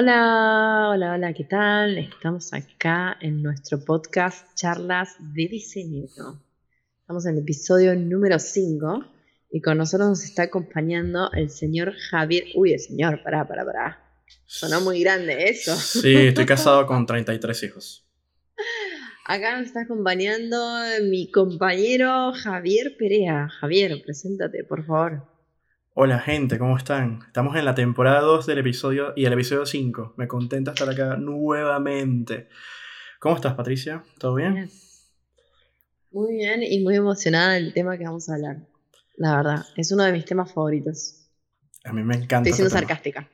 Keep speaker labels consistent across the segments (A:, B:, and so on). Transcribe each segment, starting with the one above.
A: Hola, hola, hola, ¿qué tal? Estamos acá en nuestro podcast Charlas de Diseño. Estamos en el episodio número 5 y con nosotros nos está acompañando el señor Javier. Uy, el señor, pará, pará, pará. Sonó muy grande eso.
B: Sí, estoy casado con 33 hijos.
A: Acá nos está acompañando mi compañero Javier Perea. Javier, preséntate, por favor.
B: Hola gente, ¿cómo están? Estamos en la temporada 2 del episodio y el episodio 5. Me contenta estar acá nuevamente. ¿Cómo estás, Patricia? ¿Todo bien?
A: Muy bien y muy emocionada del tema que vamos a hablar. La verdad, es uno de mis temas favoritos.
B: A mí me encanta.
A: Estoy siendo este sarcástica.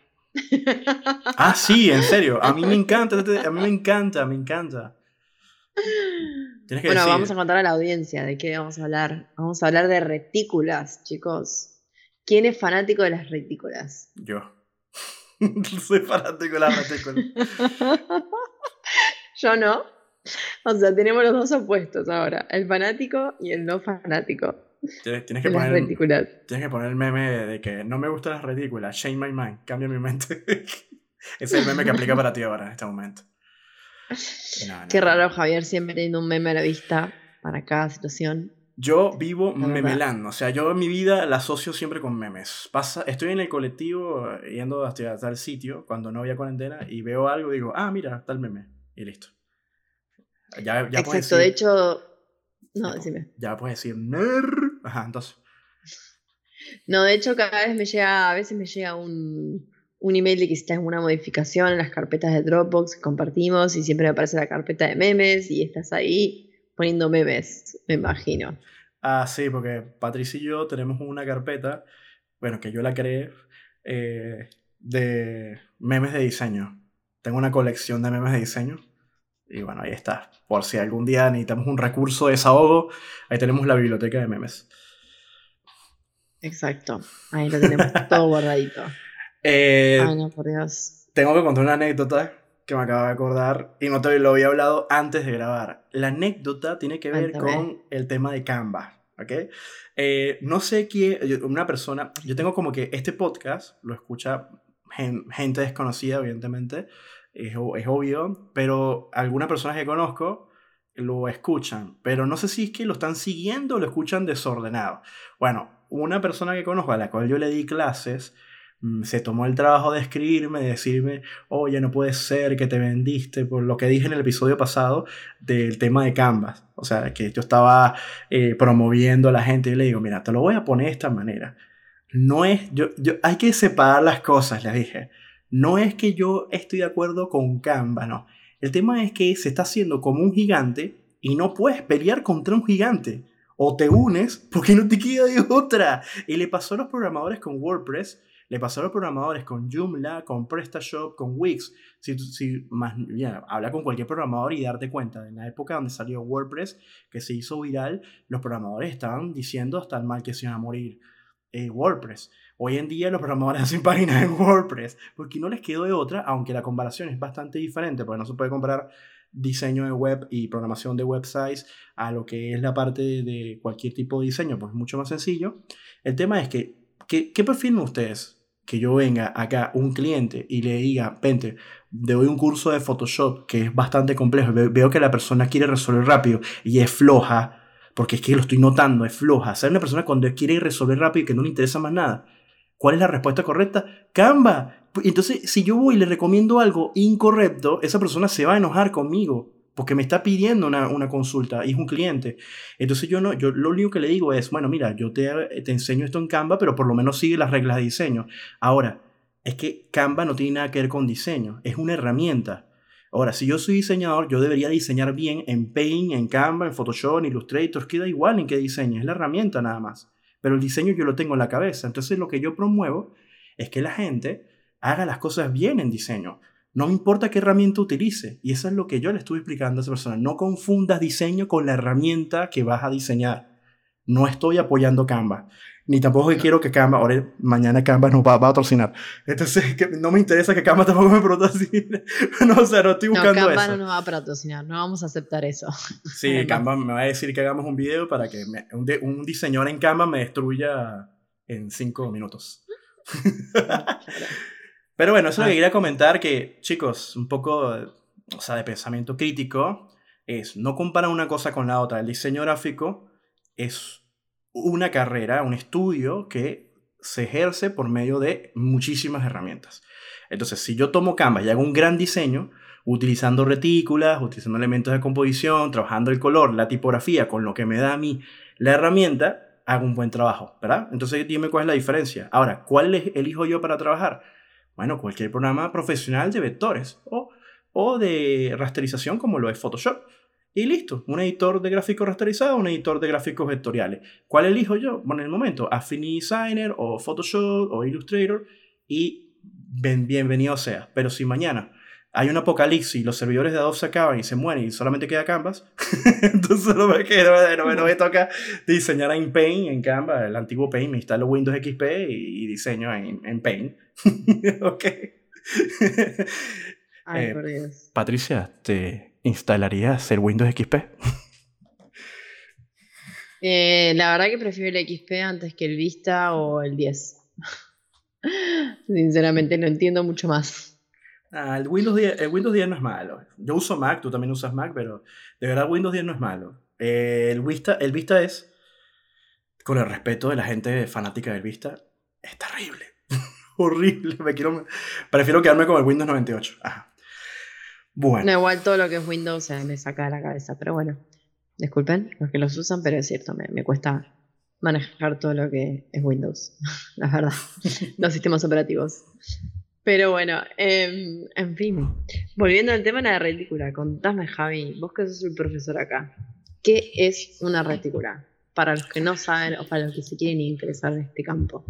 B: Ah, sí, en serio. A mí me encanta, a mí me encanta, me encanta.
A: bueno, vamos a contar a la audiencia de qué vamos a hablar. Vamos a hablar de retículas, chicos. ¿Quién es fanático de las retículas?
B: Yo. Soy fanático de las retículas.
A: Yo no. O sea, tenemos los dos opuestos ahora, el fanático y el no fanático.
B: Tienes, que, poner, retículas. tienes que poner el meme de que no me gustan las retículas, change my mind, cambia mi mente. Ese es el meme que aplica para ti ahora en este momento.
A: Qué raro, Javier, siempre teniendo un meme a la vista para cada situación.
B: Yo vivo memelando, o sea, yo en mi vida la asocio siempre con memes. Pasa, estoy en el colectivo eh, yendo hasta tal sitio cuando no había cuarentena y veo algo y digo, ah, mira, el meme. Y listo.
A: Ya, ya Exacto, de hecho. No, decime.
B: Ya puedes decir. Ajá, entonces.
A: No, de hecho, cada vez me llega, a veces me llega un, un email de que está en una modificación en las carpetas de Dropbox que compartimos y siempre me aparece la carpeta de memes y estás ahí poniendo memes, me imagino.
B: Ah, sí, porque Patricia y yo tenemos una carpeta, bueno, que yo la creé, eh, de memes de diseño. Tengo una colección de memes de diseño. Y bueno, ahí está. Por si algún día necesitamos un recurso de desahogo, ahí tenemos la biblioteca de memes.
A: Exacto. Ahí lo tenemos todo guardadito.
B: Eh, Ay, no, por Dios. Tengo que contar una anécdota que me acabo de acordar y no te lo había hablado antes de grabar. La anécdota tiene que ver con el tema de Canva. ¿ok? Eh, no sé quién, una persona, yo tengo como que este podcast lo escucha gente desconocida, evidentemente, es, es obvio, pero algunas personas que conozco lo escuchan, pero no sé si es que lo están siguiendo o lo escuchan desordenado. Bueno, una persona que conozco a la cual yo le di clases, se tomó el trabajo de escribirme, de decirme, oye, no puede ser que te vendiste, por lo que dije en el episodio pasado del tema de Canvas. O sea, que yo estaba eh, promoviendo a la gente y le digo, mira, te lo voy a poner de esta manera. No es, yo, yo, hay que separar las cosas, le dije. No es que yo estoy de acuerdo con Canva, no. El tema es que se está haciendo como un gigante y no puedes pelear contra un gigante. O te unes porque no te queda de otra. Y le pasó a los programadores con WordPress le pasó a los programadores con Joomla, con PrestaShop, con Wix. Si, más, habla con cualquier programador y darte cuenta, en la época donde salió WordPress, que se hizo viral, los programadores estaban diciendo hasta el mal que se iban a morir eh, WordPress. Hoy en día los programadores hacen páginas en WordPress, porque no les quedó de otra, aunque la comparación es bastante diferente, porque no se puede comparar diseño de web y programación de websites a lo que es la parte de cualquier tipo de diseño, pues es mucho más sencillo. El tema es que ¿Qué, qué ustedes? Que yo venga acá un cliente y le diga, vente, le doy un curso de Photoshop que es bastante complejo, veo que la persona quiere resolver rápido y es floja, porque es que lo estoy notando, es floja. ¿Saben una persona cuando quiere resolver rápido y que no le interesa más nada? ¿Cuál es la respuesta correcta? Canva. Entonces, si yo voy y le recomiendo algo incorrecto, esa persona se va a enojar conmigo porque me está pidiendo una, consulta y es un cliente. Entonces yo no, yo lo único que le digo es, bueno, mira, yo te, te enseño esto en Canva, pero por lo menos sigue las reglas de diseño. Ahora, es que Canva no tiene nada que ver con diseño, es una herramienta. Ahora, si yo soy diseñador, yo debería diseñar bien en Paint, en Canva, en Photoshop, en Illustrator, queda igual en qué diseño, es la herramienta nada más. Pero el diseño yo lo tengo en la cabeza. Entonces lo que yo promuevo es que la gente haga las cosas bien en diseño. No me importa qué herramienta utilice. Y eso es lo que yo le estuve explicando a esa persona. No confundas diseño con la herramienta que vas a diseñar. No estoy apoyando Canva. Ni tampoco quiero que Canva, ahora mañana Canva nos va, a patrocinar. Entonces, no me interesa que Canva tampoco me patrocine. no, o sea, no estoy buscando
A: no,
B: Canva
A: no nos va a patrocinar, no vamos a aceptar eso.
B: Sí, Canva me va a decir que hagamos un video para que un, un diseñador en Canva me destruya en cinco minutos. Pero bueno, eso es lo que ah. quería comentar, que chicos, un poco, o sea, de pensamiento crítico, es no comparar una cosa con la otra. El diseño gráfico es una carrera, un estudio que se ejerce por medio de muchísimas herramientas. Entonces, si yo tomo Canvas y hago un gran diseño, utilizando retículas, utilizando elementos de composición, trabajando el color, la tipografía, con lo que me da a mí la herramienta, hago un buen trabajo, ¿verdad? Entonces dime cuál es la diferencia. Ahora, ¿cuál elijo yo para trabajar? Bueno, cualquier programa profesional de vectores o, o de rasterización como lo es Photoshop. Y listo, un editor de gráficos rasterizados, un editor de gráficos vectoriales. ¿Cuál elijo yo? Bueno, en el momento, Affinity Designer o Photoshop o Illustrator y bienvenido sea. Pero si mañana hay un apocalipsis y los servidores de Adobe se acaban y se mueren y solamente queda Canvas, entonces no me, no, no, me toca diseñar en Paint, en Canvas, el antiguo Paint, me instalo Windows XP y, diseño en, en Paint. ok.
A: Ay, eh, por Dios.
B: Patricia, ¿te instalarías el Windows XP?
A: Eh, la verdad que prefiero el XP antes que el Vista o el 10. Sinceramente no entiendo mucho más.
B: Ah, el, Windows 10, el Windows 10 no es malo. Yo uso Mac, tú también usas Mac, pero de verdad Windows 10 no es malo. Eh, el, Vista, el Vista es, con el respeto de la gente fanática del Vista, es terrible. Horrible. Me quiero, prefiero quedarme con el Windows 98.
A: Bueno. No, igual todo lo que es Windows se me saca de la cabeza, pero bueno. Disculpen los que los usan, pero es cierto, me, me cuesta manejar todo lo que es Windows, la verdad, los sistemas operativos. Pero bueno, em, en fin, volviendo al tema de la retícula, contame Javi, vos que sos el profesor acá, ¿qué es una retícula? Para los que no saben o para los que se quieren interesar en este campo.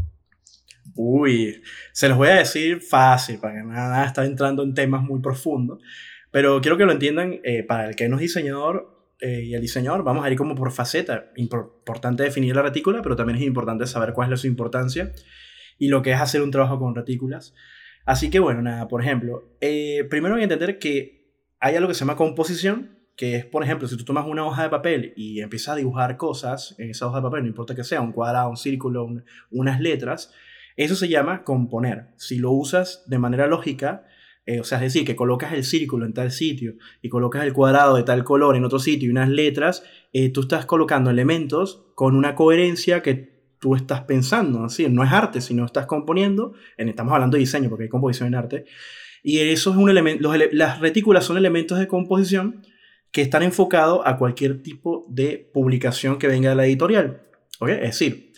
B: Uy, se los voy a decir fácil, para que nada está entrando en temas muy profundos, pero quiero que lo entiendan, eh, para el que no es diseñador eh, y el diseñador, vamos a ir como por faceta. Importante definir la retícula, pero también es importante saber cuál es su importancia y lo que es hacer un trabajo con retículas. Así que bueno, nada, por ejemplo, eh, primero hay que entender que hay algo que se llama composición, que es, por ejemplo, si tú tomas una hoja de papel y empiezas a dibujar cosas en esa hoja de papel, no importa que sea, un cuadrado, un círculo, unas letras, eso se llama componer. Si lo usas de manera lógica, eh, o sea, es decir, que colocas el círculo en tal sitio y colocas el cuadrado de tal color en otro sitio y unas letras, eh, tú estás colocando elementos con una coherencia que tú estás pensando, así, no es arte, sino estás componiendo, estamos hablando de diseño porque hay composición en arte, y eso es un elemento, las retículas son elementos de composición que están enfocados a cualquier tipo de publicación que venga de la editorial. Es decir,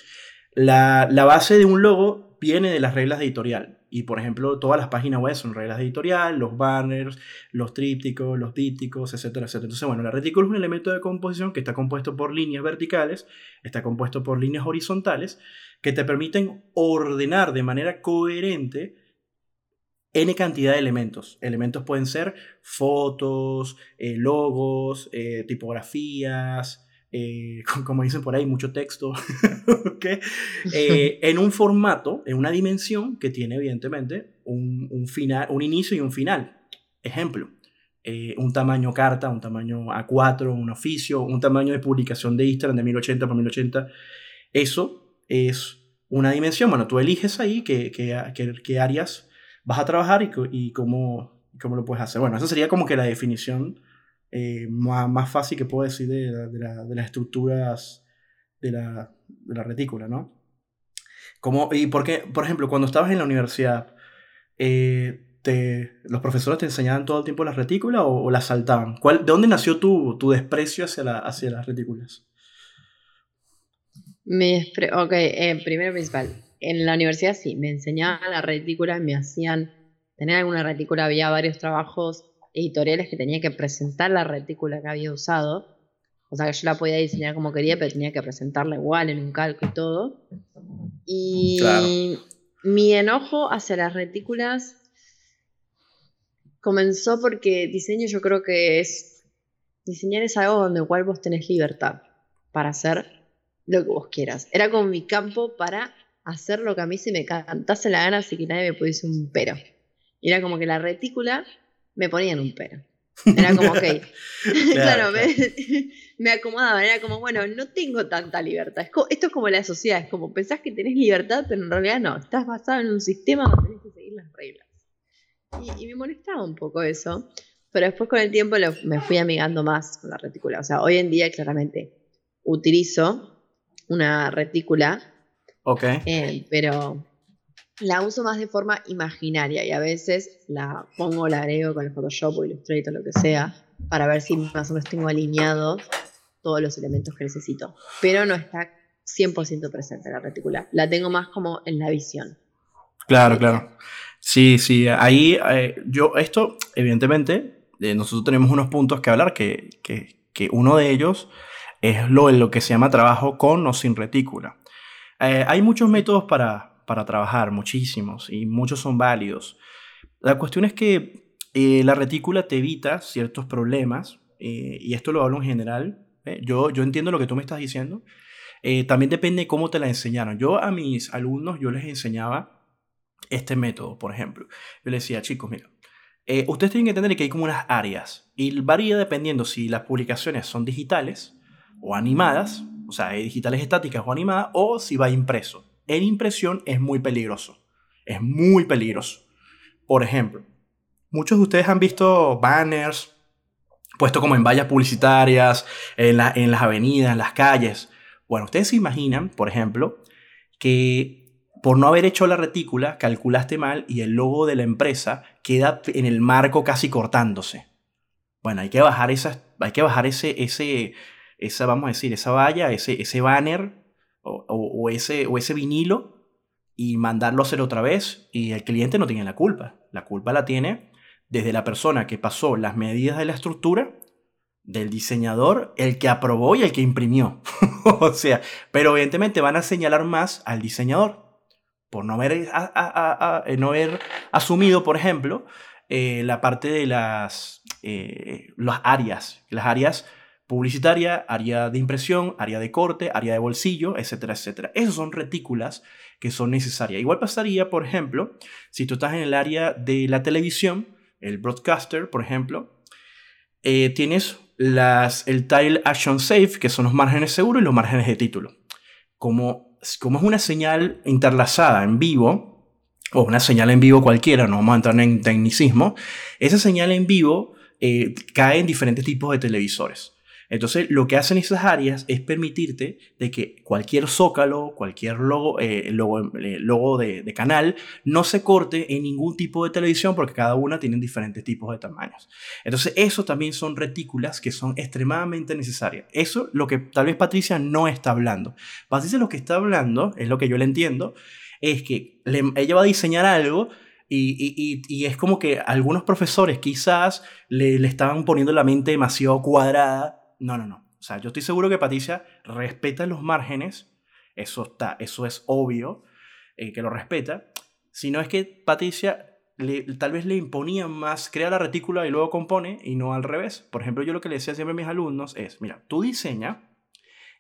B: la, la base de un logo viene de las reglas de editorial. Y por ejemplo, todas las páginas web son reglas de editorial, los banners, los trípticos, los dípticos, etcétera, etcétera. Entonces, bueno, la retícula es un elemento de composición que está compuesto por líneas verticales, está compuesto por líneas horizontales, que te permiten ordenar de manera coherente N cantidad de elementos. Elementos pueden ser fotos, eh, logos, eh, tipografías, eh, como dicen por ahí, mucho texto, eh, en un formato, en una dimensión que tiene evidentemente un, final, un inicio y un final. Ejemplo, eh, un tamaño carta, un tamaño A4, un oficio, un tamaño de publicación de Instagram de 1080 por 1080. Eso es una dimensión. Bueno, tú eliges ahí qué, qué, áreas vas a trabajar y, y cómo, cómo lo puedes hacer. Bueno, esa sería como que la definición eh, más, fácil que puedo decir de, las estructuras de la, retícula, ¿no? Como, y porque, por ejemplo, cuando estabas en la universidad, eh, te, ¿los profesores te enseñaban todo el tiempo la retícula o, la saltaban? ¿Cuál, ¿De dónde nació tu, tu desprecio hacia, la, hacia las retículas?
A: Mi ok, eh, primero principal. En la universidad sí, me enseñaban la retícula, me hacían tener alguna retícula, había varios trabajos editoriales que tenía que presentar la retícula que había usado. O sea que yo la podía diseñar como quería, pero tenía que presentarla igual en un calco y todo. Y mi enojo hacia las retículas comenzó porque diseño yo creo que es. Diseñar es algo donde igual vos tenés libertad para hacer lo que vos quieras. Era como mi campo para hacer lo que a mí se me cantase la gana, así que nadie me pudiese un pero. Era como que la retícula me ponían un pero. Era como, ok. claro, Me, acomodaban. Era como, bueno, no tengo tanta libertad. esto es como la sociedad. Es como, pensás que tenés libertad, pero en realidad no. Estás basado en un sistema donde tenés que seguir las reglas. Y, me molestaba un poco eso. Pero después con el tiempo me fui amigando más con la retícula. O sea, hoy en día claramente utilizo una retícula.
B: Ok.
A: Eh, pero la uso más de forma imaginaria y a veces la pongo, la agrego con el Photoshop o Illustrator, lo que sea, para ver si más o menos tengo alineados todos los elementos que necesito. Pero no está 100% presente la retícula. La tengo más como en la visión.
B: Claro, claro. Sí, sí. Ahí eh, yo, esto, evidentemente, eh, nosotros tenemos unos puntos que hablar, que, que, uno de ellos es lo, lo que se llama trabajo con o sin retícula. Eh, hay muchos métodos para, para trabajar, muchísimos, y muchos son válidos. La cuestión es que eh, la retícula te evita ciertos problemas, eh, y esto lo hablo en general. ¿eh? Yo, yo entiendo lo que tú me estás diciendo. también depende de cómo te la enseñaron. Yo a mis alumnos, yo les enseñaba este método, por ejemplo. Yo les decía, chicos, mira, ustedes tienen que entender que hay como unas áreas, y varía dependiendo si las publicaciones son digitales o animadas, o sea, digitales estáticas o animadas, o si va impreso en impresión es muy peligroso. Es muy peligroso. Por ejemplo, muchos de ustedes han visto banners puestos como en vallas publicitarias, en, las avenidas, en las calles. Bueno, ustedes se imaginan, por ejemplo, que por no haber hecho la retícula, calculaste mal y el logo de la empresa queda en el marco casi cortándose. Bueno, hay que bajar, esa, hay que bajar ese, ese, esa, vamos a decir, esa valla, ese, ese banner o, ese, o ese vinilo y mandarlo a hacer otra vez y el cliente no tiene la culpa. La culpa la tiene desde la persona que pasó las medidas de la estructura, del diseñador, el que aprobó y el que imprimió. o sea, pero evidentemente van a señalar más al diseñador por no haber, no haber asumido, por ejemplo, eh, la parte de las, eh, las áreas. Las áreas publicitaria, área de impresión, área de corte, área de bolsillo, etcétera, etcétera. Esas son retículas que son necesarias. Igual pasaría, por ejemplo, si tú estás en el área de la televisión, el broadcaster, por ejemplo, eh, tienes las, el Tile Action Safe, que son los márgenes seguros y los márgenes de título. Como, como es una señal interlazada en vivo, o una señal en vivo cualquiera, no vamos a entrar en tecnicismo, esa señal en vivo eh, cae en diferentes tipos de televisores. Entonces, lo que hacen esas áreas es permitirte de que cualquier zócalo, cualquier logo, eh, logo, eh, de, canal, no se corte en ningún tipo de televisión porque cada una tiene diferentes tipos de tamaños. Entonces, eso también son retículas que son extremadamente necesarias. Eso lo que tal vez Patricia no está hablando. Patricia lo que está hablando, es lo que yo le entiendo, es que ella va a diseñar algo y, es como que algunos profesores quizás le, le estaban poniendo la mente demasiado cuadrada no, no, no. O sea, yo estoy seguro que Patricia respeta los márgenes, eso, está, eso es obvio eh, que lo respeta, sino es que Patricia tal vez le imponía más, crea la retícula y luego compone y no al revés. Por ejemplo, yo lo que le decía siempre a mis alumnos es, mira, tú diseña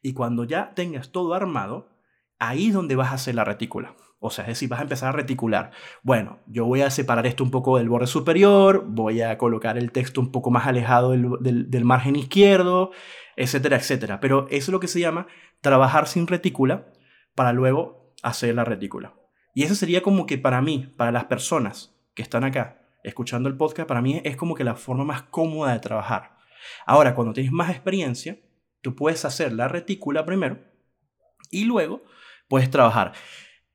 B: y cuando ya tengas todo armado, ahí es donde vas a hacer la retícula. O sea, es decir, vas a empezar a reticular. Bueno, yo voy a separar esto un poco del borde superior, voy a colocar el texto un poco más alejado del, margen izquierdo, etcétera, etcétera. Pero eso es lo que se llama trabajar sin retícula para luego hacer la retícula. Y eso sería como que para mí, para las personas que están acá escuchando el podcast, para mí es como que la forma más cómoda de trabajar. Ahora, cuando tienes más experiencia, tú puedes hacer la retícula primero y luego puedes trabajar.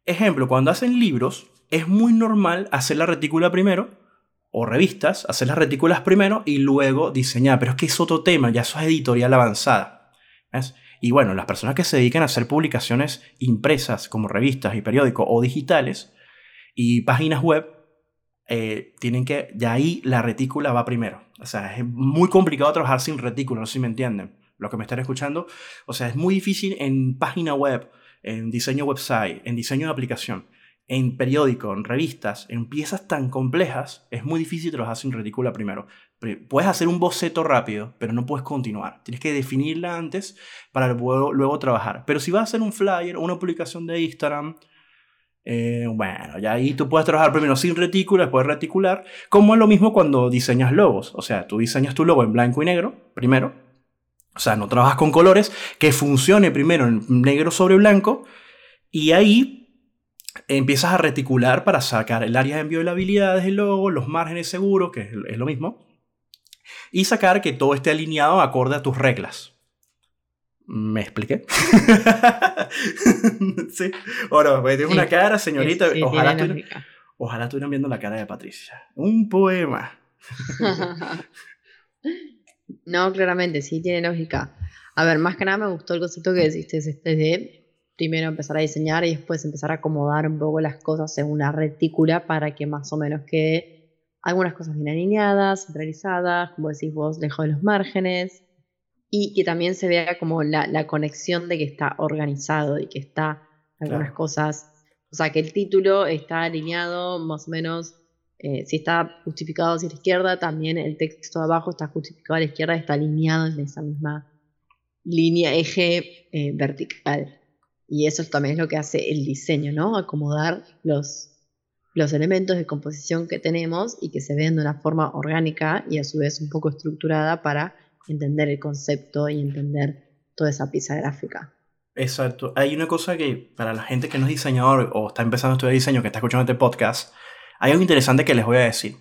B: Ejemplo, cuando hacen libros, es muy normal hacer la retícula primero, o revistas, hacer las retículas primero y luego diseñar. Pero es que es otro tema, ya eso es editorial avanzada. Y bueno, las personas que se dedican a hacer publicaciones impresas como revistas y periódicos o digitales y páginas web, eh, tienen que, ya ahí la retícula va primero. O sea, es muy complicado trabajar sin retícula, no sé si me entienden, lo que me están escuchando. O sea, es muy difícil en página web en diseño website, en diseño de aplicación, en periódico, en revistas, en piezas tan complejas, es muy difícil trabajar sin retícula primero. Puedes hacer un boceto rápido, pero no puedes continuar. Tienes que definirla antes para luego, trabajar. Pero si vas a hacer un flyer o una publicación de Instagram, eh, bueno, ya ahí tú puedes trabajar primero sin retícula, después reticular, como es lo mismo cuando diseñas logos. O sea, tú diseñas tu logo en blanco y negro, primero, o sea, no trabajas con colores, que funcione primero en negro sobre blanco y ahí empiezas a reticular para sacar el área de inviolabilidades del logo, los márgenes seguros, que es lo mismo, y sacar que todo esté alineado acorde a tus reglas. ¿Me expliqué? sí. Ahora, pues, una cara, señorita. ojalá, estuvieran, ojalá estuvieran viendo la cara de Patricia. Un poema.
A: no, claramente, sí, tiene lógica. A ver, más que nada me gustó el concepto que deciste, este de primero empezar a diseñar y después empezar a acomodar un poco las cosas en una retícula para que más o menos quede algunas cosas bien alineadas, centralizadas, como decís vos, lejos de los márgenes, y que también se vea como la, conexión de que está organizado y que está algunas cosas, o sea, que el título está alineado más o menos, eh, si está justificado hacia la izquierda, también el texto de abajo está justificado a la izquierda, está alineado en esa misma línea, eje eh, vertical. Y eso también es lo que hace el diseño, ¿no? Acomodar los, los elementos de composición que tenemos y que se vean de una forma orgánica y a su vez un poco estructurada para entender el concepto y entender toda esa pieza gráfica.
B: Exacto. Hay una cosa que para la gente que no es diseñador o está empezando a estudiar diseño, que está escuchando este podcast, hay algo interesante que les voy a decir.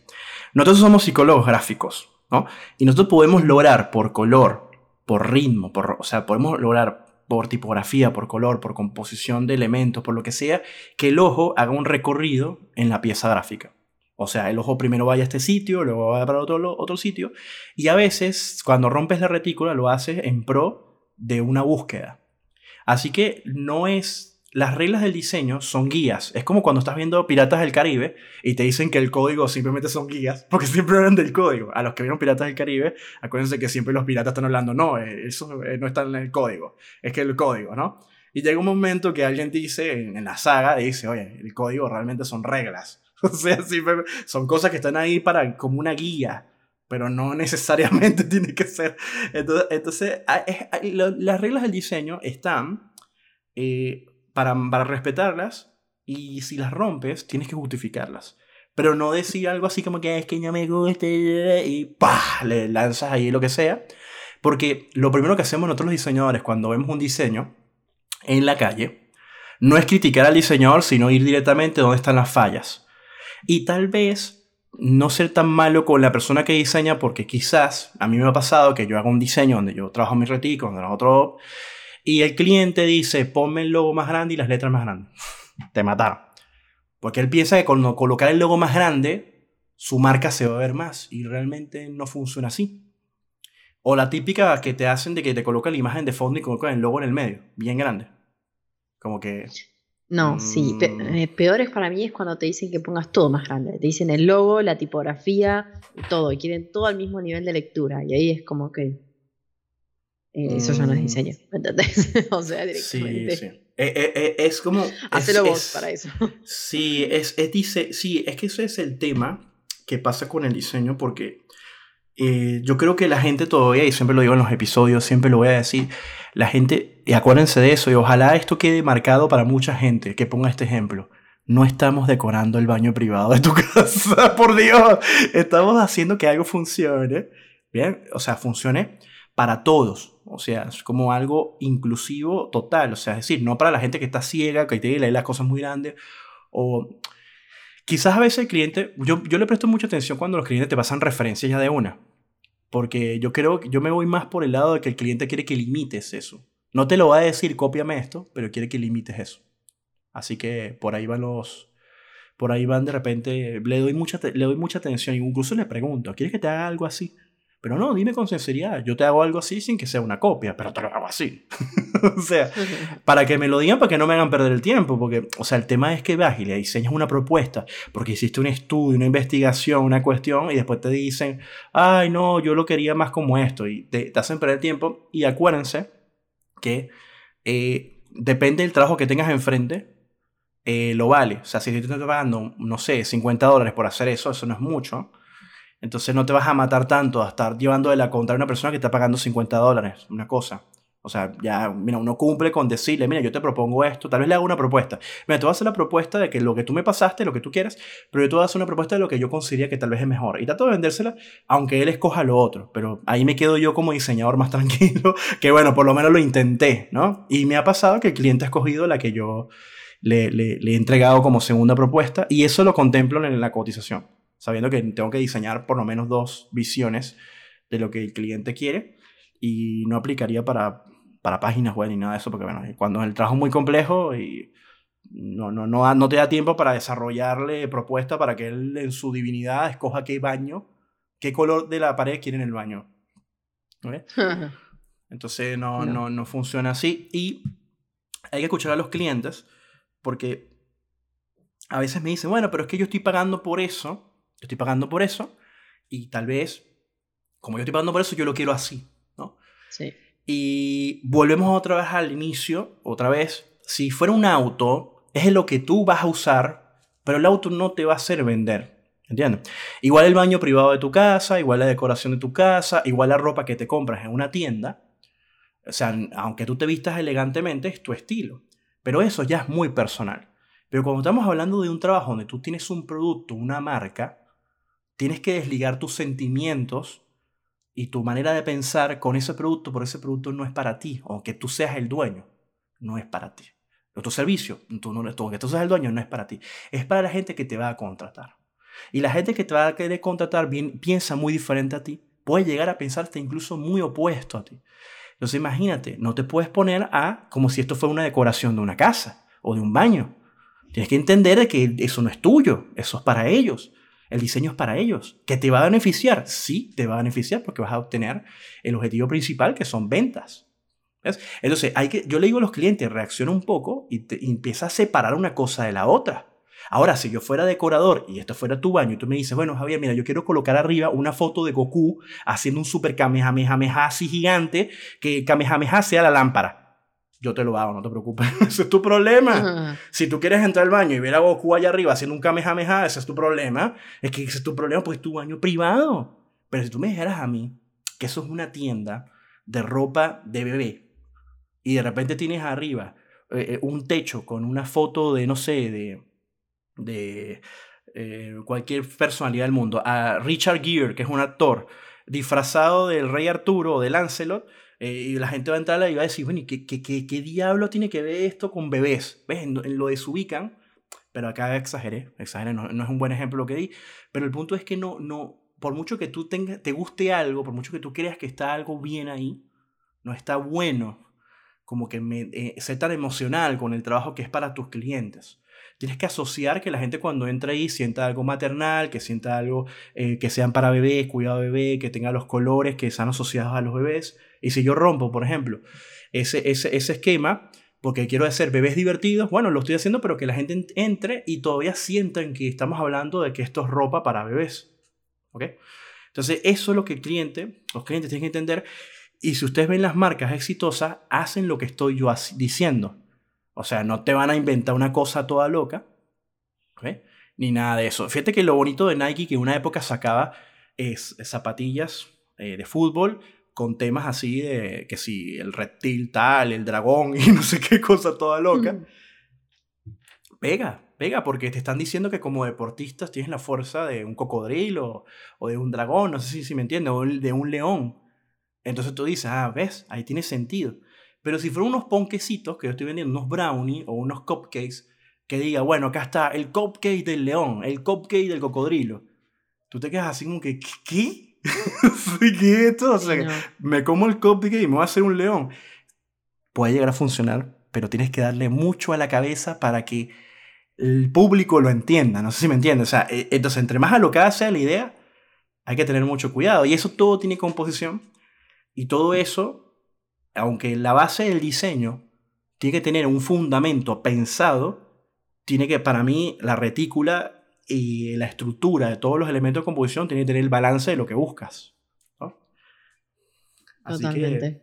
B: Nosotros somos psicólogos gráficos, ¿no? Y nosotros podemos lograr por color, por ritmo, por, o sea, podemos lograr por tipografía, por color, por composición de elementos, por lo que sea, que el ojo haga un recorrido en la pieza gráfica. O sea, el ojo primero vaya a este sitio, luego va para otro, otro sitio. Y a veces, cuando rompes la retícula, lo haces en pro de una búsqueda. Así que no es... Las reglas del diseño son guías. Es como cuando estás viendo Piratas del Caribe y te dicen que el código simplemente son guías, porque siempre hablan del código. A los que vieron Piratas del Caribe, acuérdense que siempre los piratas están hablando, no, eh, eso eh, no está en el código, es que el código, ¿no? Y llega un momento que alguien dice en, la saga, dice, oye, el código realmente son reglas. O sea, son cosas que están ahí para, como una guía, pero no necesariamente tiene que ser. Entonces, entonces las reglas del diseño están eh, para, respetarlas y si las rompes, tienes que justificarlas. Pero no decir algo así como que es que no me gusta y ¡pah! le lanzas ahí lo que sea. Porque lo primero que hacemos nosotros los diseñadores cuando vemos un diseño en la calle no es criticar al diseñador, sino ir directamente donde están las fallas. Y tal vez no ser tan malo con la persona que diseña, porque quizás a mí me ha pasado que yo hago un diseño donde yo trabajo mi retico, donde otro, y el cliente dice, ponme el logo más grande y las letras más grandes. Te mataron. Porque él piensa que con colocar el logo más grande, su marca se va a ver más, y realmente no funciona así. O la típica que te hacen de que te colocan la imagen de fondo y colocan el logo en el medio, bien grande. Como que
A: no, sí. Mm. Eh, peores para mí es cuando te dicen que pongas todo más grande. Te dicen el logo, la tipografía, todo. Y quieren todo al mismo nivel de lectura. Y ahí es como que. Eh, eso ya no es mm. diseño. ¿Entendés? o sea, directamente.
B: Sí, sí. Eh, es como.
A: Hacelo vos para eso.
B: Sí es, es, dice, sí, es que eso es el tema que pasa con el diseño porque eh, yo creo que la gente todavía, y siempre lo digo en los episodios, siempre lo voy a decir, la gente, y acuérdense de eso, y ojalá esto quede marcado para mucha gente que ponga este ejemplo. No estamos decorando el baño privado de tu casa, por Dios. Estamos haciendo que algo funcione, ¿bien? O sea, funcione para todos. O sea, es como algo inclusivo total. O sea, es decir, no para la gente que está ciega, que tiene que leer las cosas muy grandes. O quizás a veces el cliente, yo, yo le presto mucha atención cuando los clientes te pasan referencias ya de una. Porque yo creo que yo me voy más por el lado de que el cliente quiere que limites eso. No te lo va a decir, cópiame esto, pero quiere que limites eso. Así que por ahí van los. Por ahí van de repente. Le doy mucha, le doy mucha atención. Incluso le pregunto, ¿quieres que te haga algo así? Pero no, dime con sinceridad, yo te hago algo así sin que sea una copia, pero te lo hago así. o sea, para que me lo digan, para que no me hagan perder el tiempo, porque, o sea, el tema es que vas y le diseñas una propuesta, porque hiciste un estudio, una investigación, una cuestión, y después te dicen, ay, no, yo lo quería más como esto, y te, hacen perder el tiempo, y acuérdense que eh, depende del trabajo que tengas enfrente, eh, lo vale. O sea, si te estás pagando, no sé, 50 dólares por hacer eso, eso no es mucho. Entonces no te vas a matar tanto a estar llevando de la contra a una persona que está pagando 50 dólares, una cosa. O sea, ya, mira, uno cumple con decirle, mira, yo te propongo esto, tal vez le hago una propuesta. Mira, te voy a hacer la propuesta de que lo que tú me pasaste, lo que tú quieras, pero yo te voy a hacer una propuesta de lo que yo consideraría que tal vez es mejor. Y trato de vendérsela, aunque él escoja lo otro. Pero ahí me quedo yo como diseñador más tranquilo, que bueno, por lo menos lo intenté, ¿no? Y me ha pasado que el cliente ha escogido la que yo le, he entregado como segunda propuesta y eso lo contemplo en la cotización, sabiendo que tengo que diseñar por lo menos dos visiones de lo que el cliente quiere y no aplicaría para, para páginas web ni nada de eso, porque bueno, cuando el trabajo es muy complejo y no, no, no, no te da tiempo para desarrollarle propuesta para que él en su divinidad escoja qué baño, qué color de la pared quiere en el baño. Entonces no, no. no, funciona así y hay que escuchar a los clientes porque a veces me dicen, bueno, pero es que yo estoy pagando por eso, yo estoy pagando por eso y tal vez, como yo estoy pagando por eso, yo lo quiero así, ¿no?
A: Sí.
B: Y volvemos otra vez al inicio, otra vez, si fuera un auto, es lo que tú vas a usar, pero el auto no te va a hacer vender. ¿Entiendes? Igual el baño privado de tu casa, igual la decoración de tu casa, igual la ropa que te compras en una tienda. O sea, aunque tú te vistas elegantemente, es tu estilo. Pero eso ya es muy personal. Pero cuando estamos hablando de un trabajo donde tú tienes un producto, una marca, tienes que desligar tus sentimientos y tu manera de pensar con ese producto, por ese producto no es para ti, aunque tú seas el dueño, no es para ti. Tu servicio, no, tú, tú seas el dueño, no es para ti. Es para la gente que te va a contratar. Y la gente que te va a querer contratar piensa muy diferente a ti. Puede llegar a pensarte incluso muy opuesto a ti. Entonces imagínate, no te puedes poner a como si esto fuera una decoración de una casa o de un baño. Tienes que entender que eso no es tuyo, eso es para ellos. El diseño es para ellos. ¿Que te va a beneficiar? Sí, te va a beneficiar porque vas a obtener el objetivo principal que son ventas. Entonces, hay que, yo le digo a los clientes, reacciona un poco y, te, y empieza a separar una cosa de la otra. Ahora, si yo fuera decorador y esto fuera tu baño y tú me dices, bueno, Javier, mira, yo quiero colocar arriba una foto de Goku haciendo un super Kamehameha así gigante, que Kamehameha sea la lámpara. Yo te lo hago, no te preocupes. ese es tu problema. Si tú quieres entrar al baño y ver a Goku allá arriba haciendo un Kamehameha, ese es tu problema. Es que ese es tu problema, pues es tu baño privado. Pero si tú me dijeras a mí que eso es una tienda de ropa de bebé y de repente tienes arriba eh, eh, un techo con una foto de, no sé, de, de eh, cualquier personalidad del mundo, a Richard Gere, que es un actor, disfrazado del rey Arturo o de Lancelot, eh, y la gente va a entrar y va a decir, bueno, ¿y qué, qué, qué, diablo tiene que ver esto con bebés? ¿Ves? lo desubican, pero acá exageré, exageré, no, no, es un buen ejemplo lo que di, pero el punto es que no, no, por mucho que tú tenga, te guste algo, por mucho que tú creas que está algo bien ahí, no está bueno como que me, eh, ser tan emocional con el trabajo que es para tus clientes tienes que asociar que la gente cuando entra ahí sienta algo maternal, que sienta algo eh, que sean para bebés, cuidado bebé, que tenga los colores que sean asociados a los bebés. Y si yo rompo, por ejemplo, ese, ese, ese esquema, porque quiero hacer bebés divertidos, bueno, lo estoy haciendo, pero que la gente entre y todavía sientan que estamos hablando de que esto es ropa para bebés. ¿Ok? Entonces, eso es lo que el cliente, los clientes tienen que entender. Y si ustedes ven las marcas exitosas, hacen lo que estoy yo diciendo. O sea, no te van a inventar una cosa toda loca, ni nada de eso. Fíjate que lo bonito de Nike que en una época sacaba es, zapatillas eh, de fútbol con temas así de que si el reptil tal, el dragón y no sé qué cosa toda loca. Mm. Pega, pega, porque te están diciendo que como deportistas tienes la fuerza de un cocodrilo o de un dragón, no sé si, si me entiendes, o de un león. Entonces tú dices, ah, ves, ahí tiene sentido. Pero si fueron unos ponquecitos que yo estoy vendiendo, unos brownie o unos cupcakes, que diga, bueno, acá está el cupcake del león, el cupcake del cocodrilo. Tú te quedas así como que, ¿qué? ¿Qué es esto? O sea, me como el cupcake y me voy a hacer un león. Puede llegar a funcionar, pero tienes que darle mucho a la cabeza para que el público lo entienda. No sé si me entiendes. O sea, e, entonces, entre más alocada sea la idea, hay que tener mucho cuidado. Y eso todo tiene composición. Y todo eso aunque la base del diseño tiene que tener un fundamento pensado, tiene que, para mí, la retícula y la estructura de todos los elementos de composición tiene que tener el balance de lo que buscas. Así Totalmente. Que,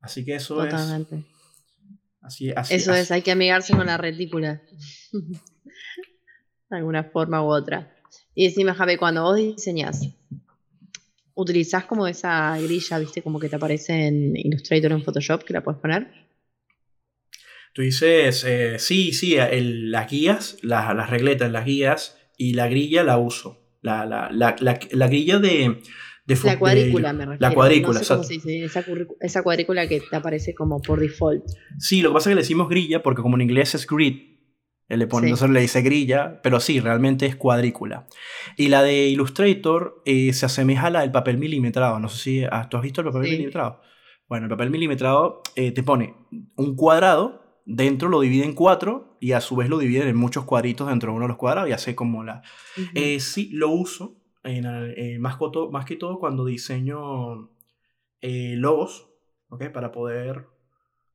B: así que eso Totalmente. es.
A: Así, así, eso es, hay que amigarse con la retícula. de alguna forma u otra. Y encima, Javi, cuando vos diseñas ¿Utilizás como esa grilla, viste, como que te aparece en Illustrator o en Photoshop, que la puedes poner?
B: Tú dices, eh, sí, sí, las guías, las, regletas, las guías y la grilla la uso. La, grilla de,
A: la cuadrícula, me refiero.
B: La cuadrícula,
A: esa, esa, cuadrícula que te aparece como por default.
B: Sí, lo que pasa es que le decimos grilla porque como en inglés es grid, él le pone, entonces le dice grilla, pero sí, realmente es cuadrícula. Y la de Illustrator eh, se asemeja a la del papel milimetrado. No sé si ah, tú has visto el papel milimetrado. Bueno, el papel milimetrado eh, te pone un cuadrado, dentro lo divide en cuatro y a su vez lo divide en muchos cuadritos dentro de uno de los cuadrados y hace como la... Eh, sí, lo uso en, eh, más, más, que todo cuando diseño logos, ¿ok? Para poder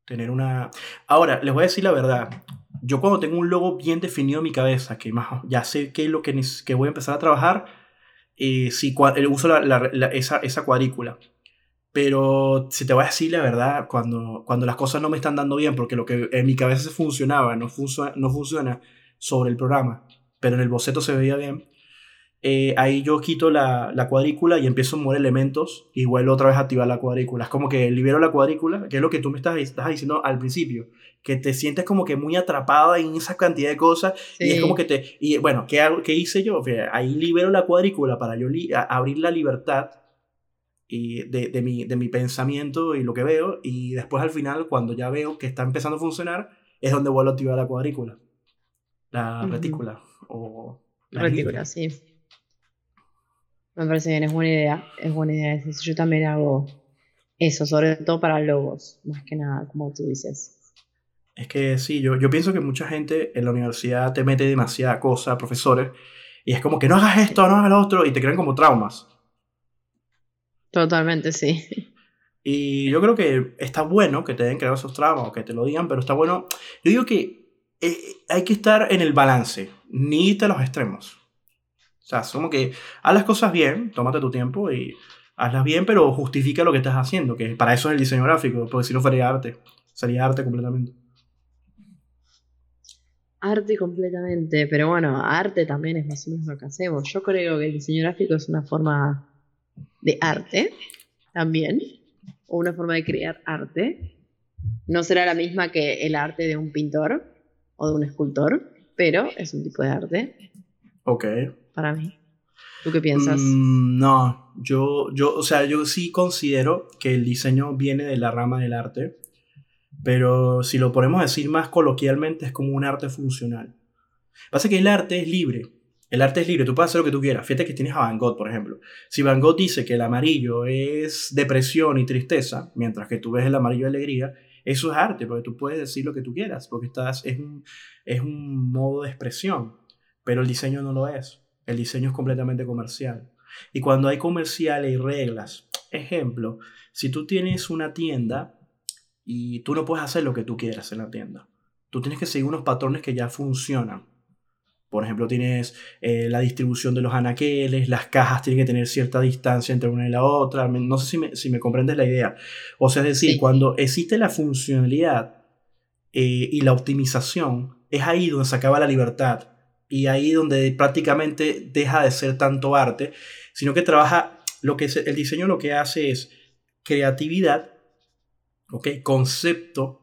B: tener una... Ahora, les voy a decir la verdad. Yo cuando tengo un logo bien definido en mi cabeza, que más, ya sé qué es lo que, que voy a empezar a trabajar, eh, sí, uso la, esa, esa cuadrícula. Pero si te voy a decir la verdad, cuando, cuando las cosas no me están dando bien, porque lo que en mi cabeza funcionaba no, funciona, no funciona sobre el programa, pero en el boceto se veía bien, eh, ahí yo quito la, la, cuadrícula y empiezo a mover elementos y vuelvo otra vez a activar la cuadrícula. Es como que libero la cuadrícula, que es lo que tú me estás, estás diciendo al principio, que te sientes como que muy atrapada en esa cantidad de cosas y es como que te... Y bueno, ¿qué, hago, qué hice yo? Ahí libero la cuadrícula para yo abrir la libertad y de, de, mi, de mi pensamiento y lo que veo, y después al final, cuando ya veo que está empezando a funcionar, es donde vuelvo a activar la cuadrícula, la retícula o...
A: La retícula, sí. Me parece bien, es buena idea, es buena idea. Yo también hago eso, sobre todo para logos, más que nada, como tú dices.
B: Es que sí, yo, yo pienso que mucha gente en la universidad te mete demasiada cosa, profesores, y es como que no hagas esto, no hagas lo otro, y te crean como traumas.
A: Totalmente, sí.
B: Y yo creo que está bueno que te den crear esos traumas o que te lo digan, pero está bueno. Yo digo que eh, hay que estar en el balance, ni irte a los extremos. O sea, es como que haz las cosas bien, tómate tu tiempo y hazlas bien, pero justifica lo que estás haciendo, que para eso es el diseño gráfico, porque si no sería arte, sería arte completamente.
A: Arte completamente, pero bueno, arte también es más o menos lo que hacemos. Yo creo que el diseño gráfico es una forma de arte también, o una forma de crear arte. No será la misma que el arte de un pintor o de un escultor, pero es un tipo de arte.
B: Ok.
A: Para mí. ¿Tú qué piensas?
B: Mm, no, yo, yo, o sea, yo sí considero que el diseño viene de la rama del arte, pero si lo ponemos a decir más coloquialmente es como un arte funcional. Pasa que el arte es libre, el arte es libre, tú puedes hacer lo que tú quieras. Fíjate que tienes a Van Gogh, por ejemplo. Si Van Gogh dice que el amarillo es depresión y tristeza, mientras que tú ves el amarillo de alegría, eso es arte, porque tú puedes decir lo que tú quieras, porque estás, es, un, es un modo de expresión, pero el diseño no lo es. El diseño es completamente comercial. Y cuando hay comerciales y reglas, ejemplo, si tú tienes una tienda y tú no puedes hacer lo que tú quieras en la tienda, tú tienes que seguir unos patrones que ya funcionan. Por ejemplo, tienes eh, la distribución de los anaqueles, las cajas tienen que tener cierta distancia entre una y la otra. No sé si me, si me comprendes la idea. O sea, es decir, cuando existe la funcionalidad eh, y la optimización, es ahí donde se acaba la libertad. Y ahí donde prácticamente deja de ser tanto arte, sino que trabaja, lo que el diseño lo que hace es creatividad, ¿okay? concepto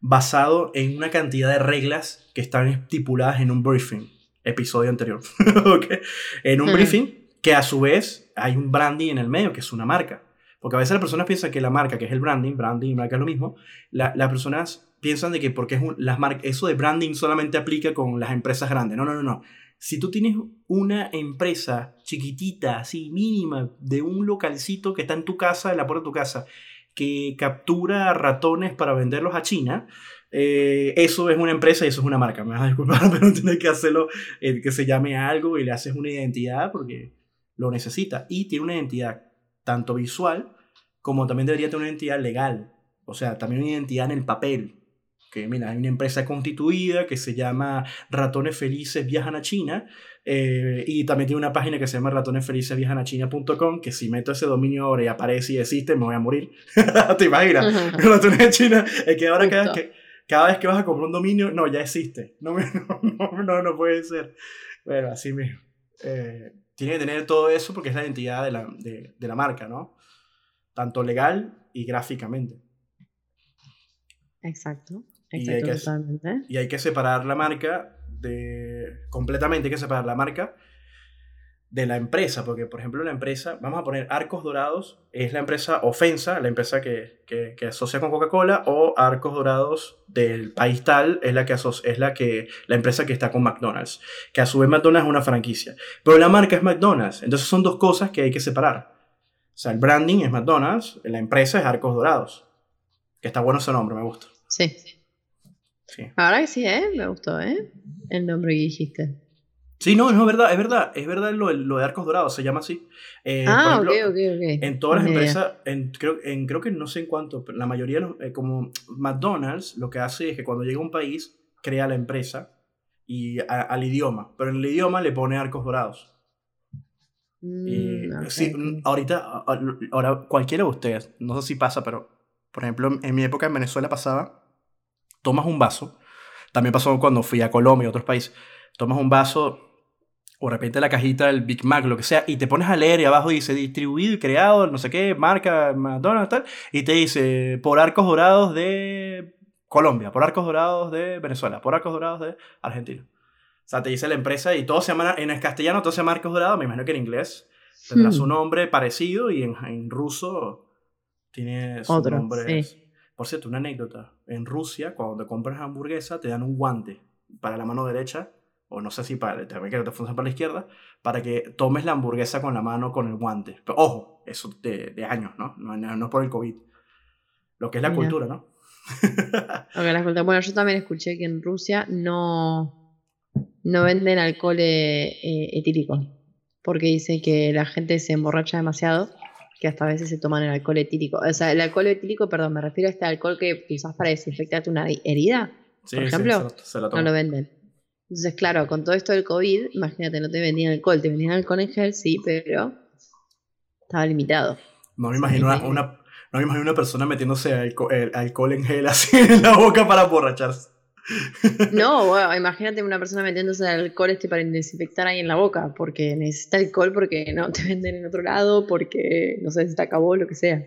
B: basado en una cantidad de reglas que están estipuladas en un briefing episodio anterior. En un briefing que a su vez hay un branding en el medio, que es una marca. Porque a veces las personas piensan que la marca, que es el branding, branding y marca es lo mismo, las personas piensan de que porque es las eso de branding solamente aplica con las empresas grandes. No, no, no, no. Si tú tienes una empresa chiquitita, así mínima, de un localcito que está en tu casa, en la puerta de tu casa, que captura ratones para venderlos a China, eh, eso es una empresa y eso es una marca. Me vas a disculpar, pero tienes que hacerlo, eh, que se llame algo y le haces una identidad porque lo necesita. Y tiene una identidad tanto visual como también debería tener una identidad legal. O sea, también una identidad en el papel. Que mira, hay una empresa constituida que se llama Ratones Felices Viajan a China. Eh, y también tiene una página que se llama ratonesfelices que si meto ese dominio ahora y aparece y existe, me voy a morir. ¿Te imaginas? Ratones de China. Es que ahora cada, que, cada vez que vas a comprar un dominio, no, ya existe. No, no, no, no puede ser. Bueno, así mismo. Eh, tiene que tener todo eso porque es la identidad de la, de, de la marca, ¿no? Tanto legal y gráficamente.
A: Exacto. Exacto, y hay, que, totalmente.
B: y hay que separar la marca de. completamente hay que separar la marca de la empresa, porque por ejemplo la empresa, vamos a poner Arcos Dorados, es la empresa Ofensa, la empresa que, que, que asocia con Coca-Cola, o Arcos Dorados del país tal es la, que es la que la empresa que está con McDonald's, que a su vez McDonald's es una franquicia, pero la marca es McDonald's, entonces son dos cosas que hay que separar. O sea, el branding es McDonald's, la empresa es Arcos Dorados, que está bueno ese nombre, me gusta.
A: Sí. sí. Ahora que sí, ¿eh? Me gustó, ¿eh? El nombre que dijiste.
B: Sí, no, no, es verdad, es verdad, es verdad lo, lo de Arcos Dorados, se llama así.
A: Eh, ah, ok, ok, ok.
B: En todas las empresas, en, creo, en, creo que no sé en cuánto, pero la mayoría, eh, como McDonald's, lo que hace es que cuando llega a un país, crea la empresa y al idioma, pero en el idioma le pone Arcos Dorados. y, mm, sí, ahorita, ahora cualquiera de ustedes, no sé si pasa, pero por ejemplo, en mi época en Venezuela pasaba, tomas un vaso, también pasó cuando fui a Colombia y otros países, tomas un vaso o de repente la cajita del Big Mac, lo que sea, y te pones a leer y abajo dice distribuido y creado, no sé qué, marca, McDonald's, tal, y te dice por arcos dorados de Colombia, por arcos dorados de Venezuela, por arcos dorados de Argentina. O sea, te dice la empresa y todo se llama, en el castellano todo se llama arcos dorados, me imagino que en inglés tendrá su hmm. nombre parecido y en, en ruso tiene su Otro, nombre. Por cierto, una anécdota. En Rusia, cuando te compras hamburguesa, te dan un guante para la mano derecha o no sé si para, también que te funciona para la izquierda, para que tomes la hamburguesa con la mano con el guante. Pero ojo, eso de, de años, ¿no? ¿no? No, es por el COVID. Lo que es la cultura, ¿no?
A: la cultura. Bueno, yo también escuché que en Rusia no, no venden alcohol eh, eh, etílico, porque dice que la gente se emborracha demasiado, que hasta a veces se toman el alcohol etílico. O sea, el alcohol etílico, perdón, me refiero a este alcohol que usas para desinfectarte una herida, por ejemplo, no lo venden. Entonces, claro, con todo esto del COVID, imagínate, no te vendían alcohol, te vendían alcohol en gel, sí, pero estaba limitado.
B: No me imagino una, no me imagino una persona metiéndose alcohol, en gel así en la boca para borracharse.
A: No, bueno, imagínate una persona metiéndose alcohol este para desinfectar ahí en la boca, porque necesita alcohol, porque no te venden en otro lado, porque no sé, se te acabó, lo que sea.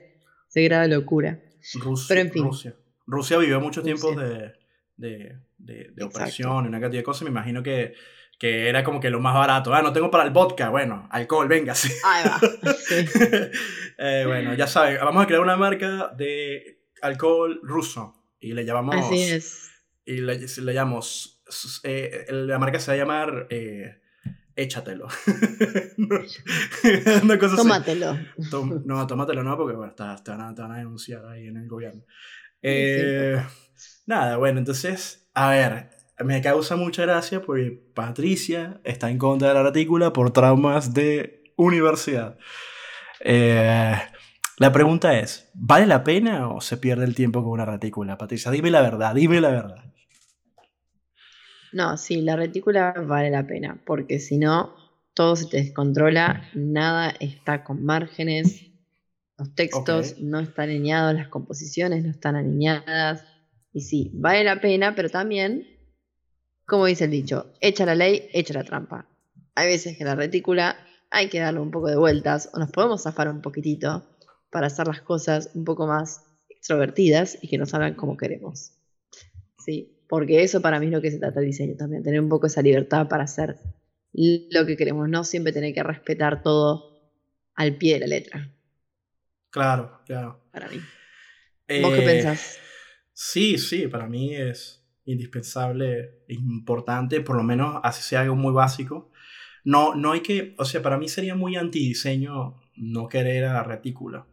A: Se graba locura.
B: Rusia, Pero en fin. Rusia. Rusia vivió mucho tiempo de, de, de, de opresión y una cantidad de cosas, me imagino que, que era como que lo más barato. Ah, no tengo para el vodka. Bueno, alcohol, venga, sí. Ahí va. Eh, bueno, ya saben, vamos a crear una marca de alcohol ruso y le llamamos.
A: Así es.
B: Y le, le llamamos. Eh, la marca se va a llamar. Eh, échatelo.
A: tómatelo.
B: no, tómatelo no, porque bueno, te, van a, te, van a, denunciar ahí en el gobierno. Eh, Nada, bueno, entonces, a ver, me causa mucha gracia porque Patricia está en contra de la retícula por traumas de universidad. Eh, la pregunta es, ¿vale la pena o se pierde el tiempo con una retícula? Patricia, dime la verdad, dime la verdad.
A: No, sí, la retícula vale la pena, porque si no, todo se te descontrola, nada está con márgenes, los textos no están alineados, las composiciones no están alineadas, y sí, vale la pena, pero también, como dice el dicho, echa la ley, echa la trampa. Hay veces que la retícula hay que darle un poco de vueltas o nos podemos zafar un poquitito para hacer las cosas un poco más extrovertidas y que nos salgan como queremos. Sí, porque eso para mí es lo que se trata el diseño también, tener un poco esa libertad para hacer lo que queremos, no siempre tener que respetar todo al pie de la letra.
B: Claro, claro.
A: Para mí. ¿Vos qué eh, pensás?
B: Sí, sí, para mí es indispensable, importante, por lo menos así sea algo muy básico. No, no hay que, o sea, para mí sería muy antidiseño no querer a la retícula.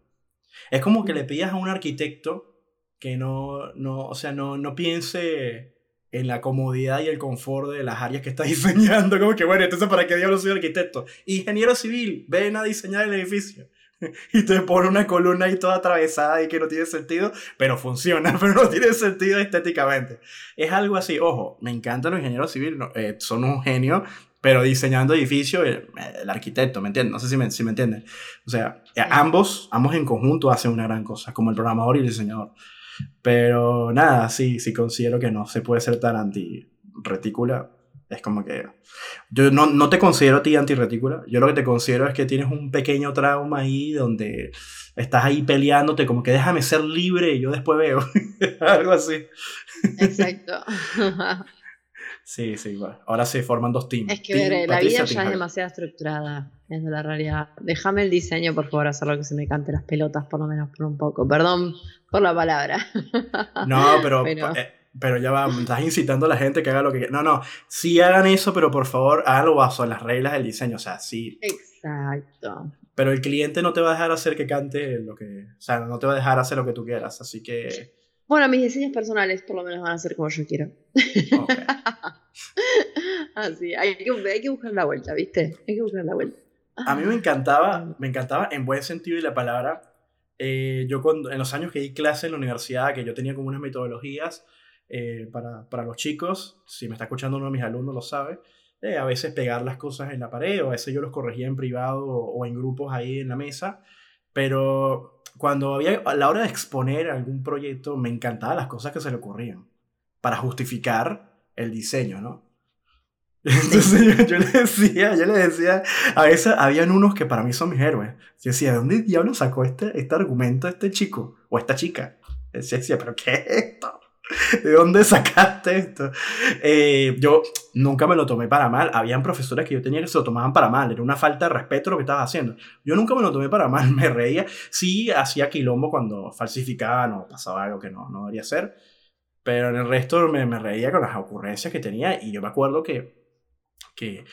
B: Es como que le pidas a un arquitecto que no, no, o sea, no, no piense en la comodidad y el confort de las áreas que está diseñando. Como que, bueno, entonces, ¿para qué diablos soy arquitecto? Ingeniero civil, ven a diseñar el edificio. y te pone una columna ahí toda atravesada y que no tiene sentido, pero funciona, pero no tiene sentido estéticamente. Es algo así, ojo, me encantan los ingenieros civiles, eh, son un genio, pero diseñando edificios, el, el, arquitecto, ¿me entiendes? No sé si me, si me entienden. O sea, eh, ambos, ambos en conjunto hacen una gran cosa, como el programador y el diseñador. Pero nada, sí, sí considero que no se puede ser tan anti-retícula es como que. Yo no, no te considero a ti antirretícula. Yo lo que te considero es que tienes un pequeño trauma ahí donde estás ahí peleándote, como que déjame ser libre y yo después veo. Algo así.
A: Exacto.
B: Sí, sí, bueno. ahora se forman dos teams.
A: Es que la vida ya es demasiado estructurada, es de la realidad. Déjame el diseño, por favor, hacer lo que se me cante las pelotas, por lo menos por un poco. Perdón por la palabra.
B: No, pero, pero... Eh, ya va, estás incitando a la gente que haga lo que No, no, sí hagan eso, pero por favor háganlo bajo las reglas del diseño, o sea, sí.
A: Exacto.
B: Pero el cliente no te va a dejar hacer que cante lo que. O sea, no te va a dejar hacer lo que tú quieras, así que.
A: Bueno, mis diseños personales por lo menos van a ser como yo quiero. Así, hay que, hay que buscar la vuelta, ¿viste? Hay que buscar la vuelta.
B: A mí me encantaba, me encantaba en buen sentido de la palabra. Eh, yo cuando, en los años que di clase en la universidad, que yo tenía como unas metodologías eh, para, para, los chicos, si me está escuchando uno de mis alumnos lo sabe, eh, a veces pegar las cosas en la pared o a veces yo los corregía en privado o, o en grupos ahí en la mesa, pero cuando había a la hora de exponer algún proyecto, me encantaban las cosas que se le ocurrían para justificar el diseño, ¿no? Entonces yo, le decía, yo le decía, a veces habían unos que para mí son mis héroes. Yo decía, ¿de dónde diablo sacó este, este argumento este chico o esta chica? Yo decía, ¿pero qué es esto? ¿De dónde sacaste esto? Eh, yo nunca me lo tomé para mal. Habían profesores que yo tenía que se lo tomaban para mal. Era una falta de respeto lo que estaba haciendo. Yo nunca me lo tomé para mal. Me reía. Sí, hacía quilombo cuando falsificaban o pasaba algo que no, no debería ser. Pero en el resto me, reía con las ocurrencias que tenía. Y yo me acuerdo que, que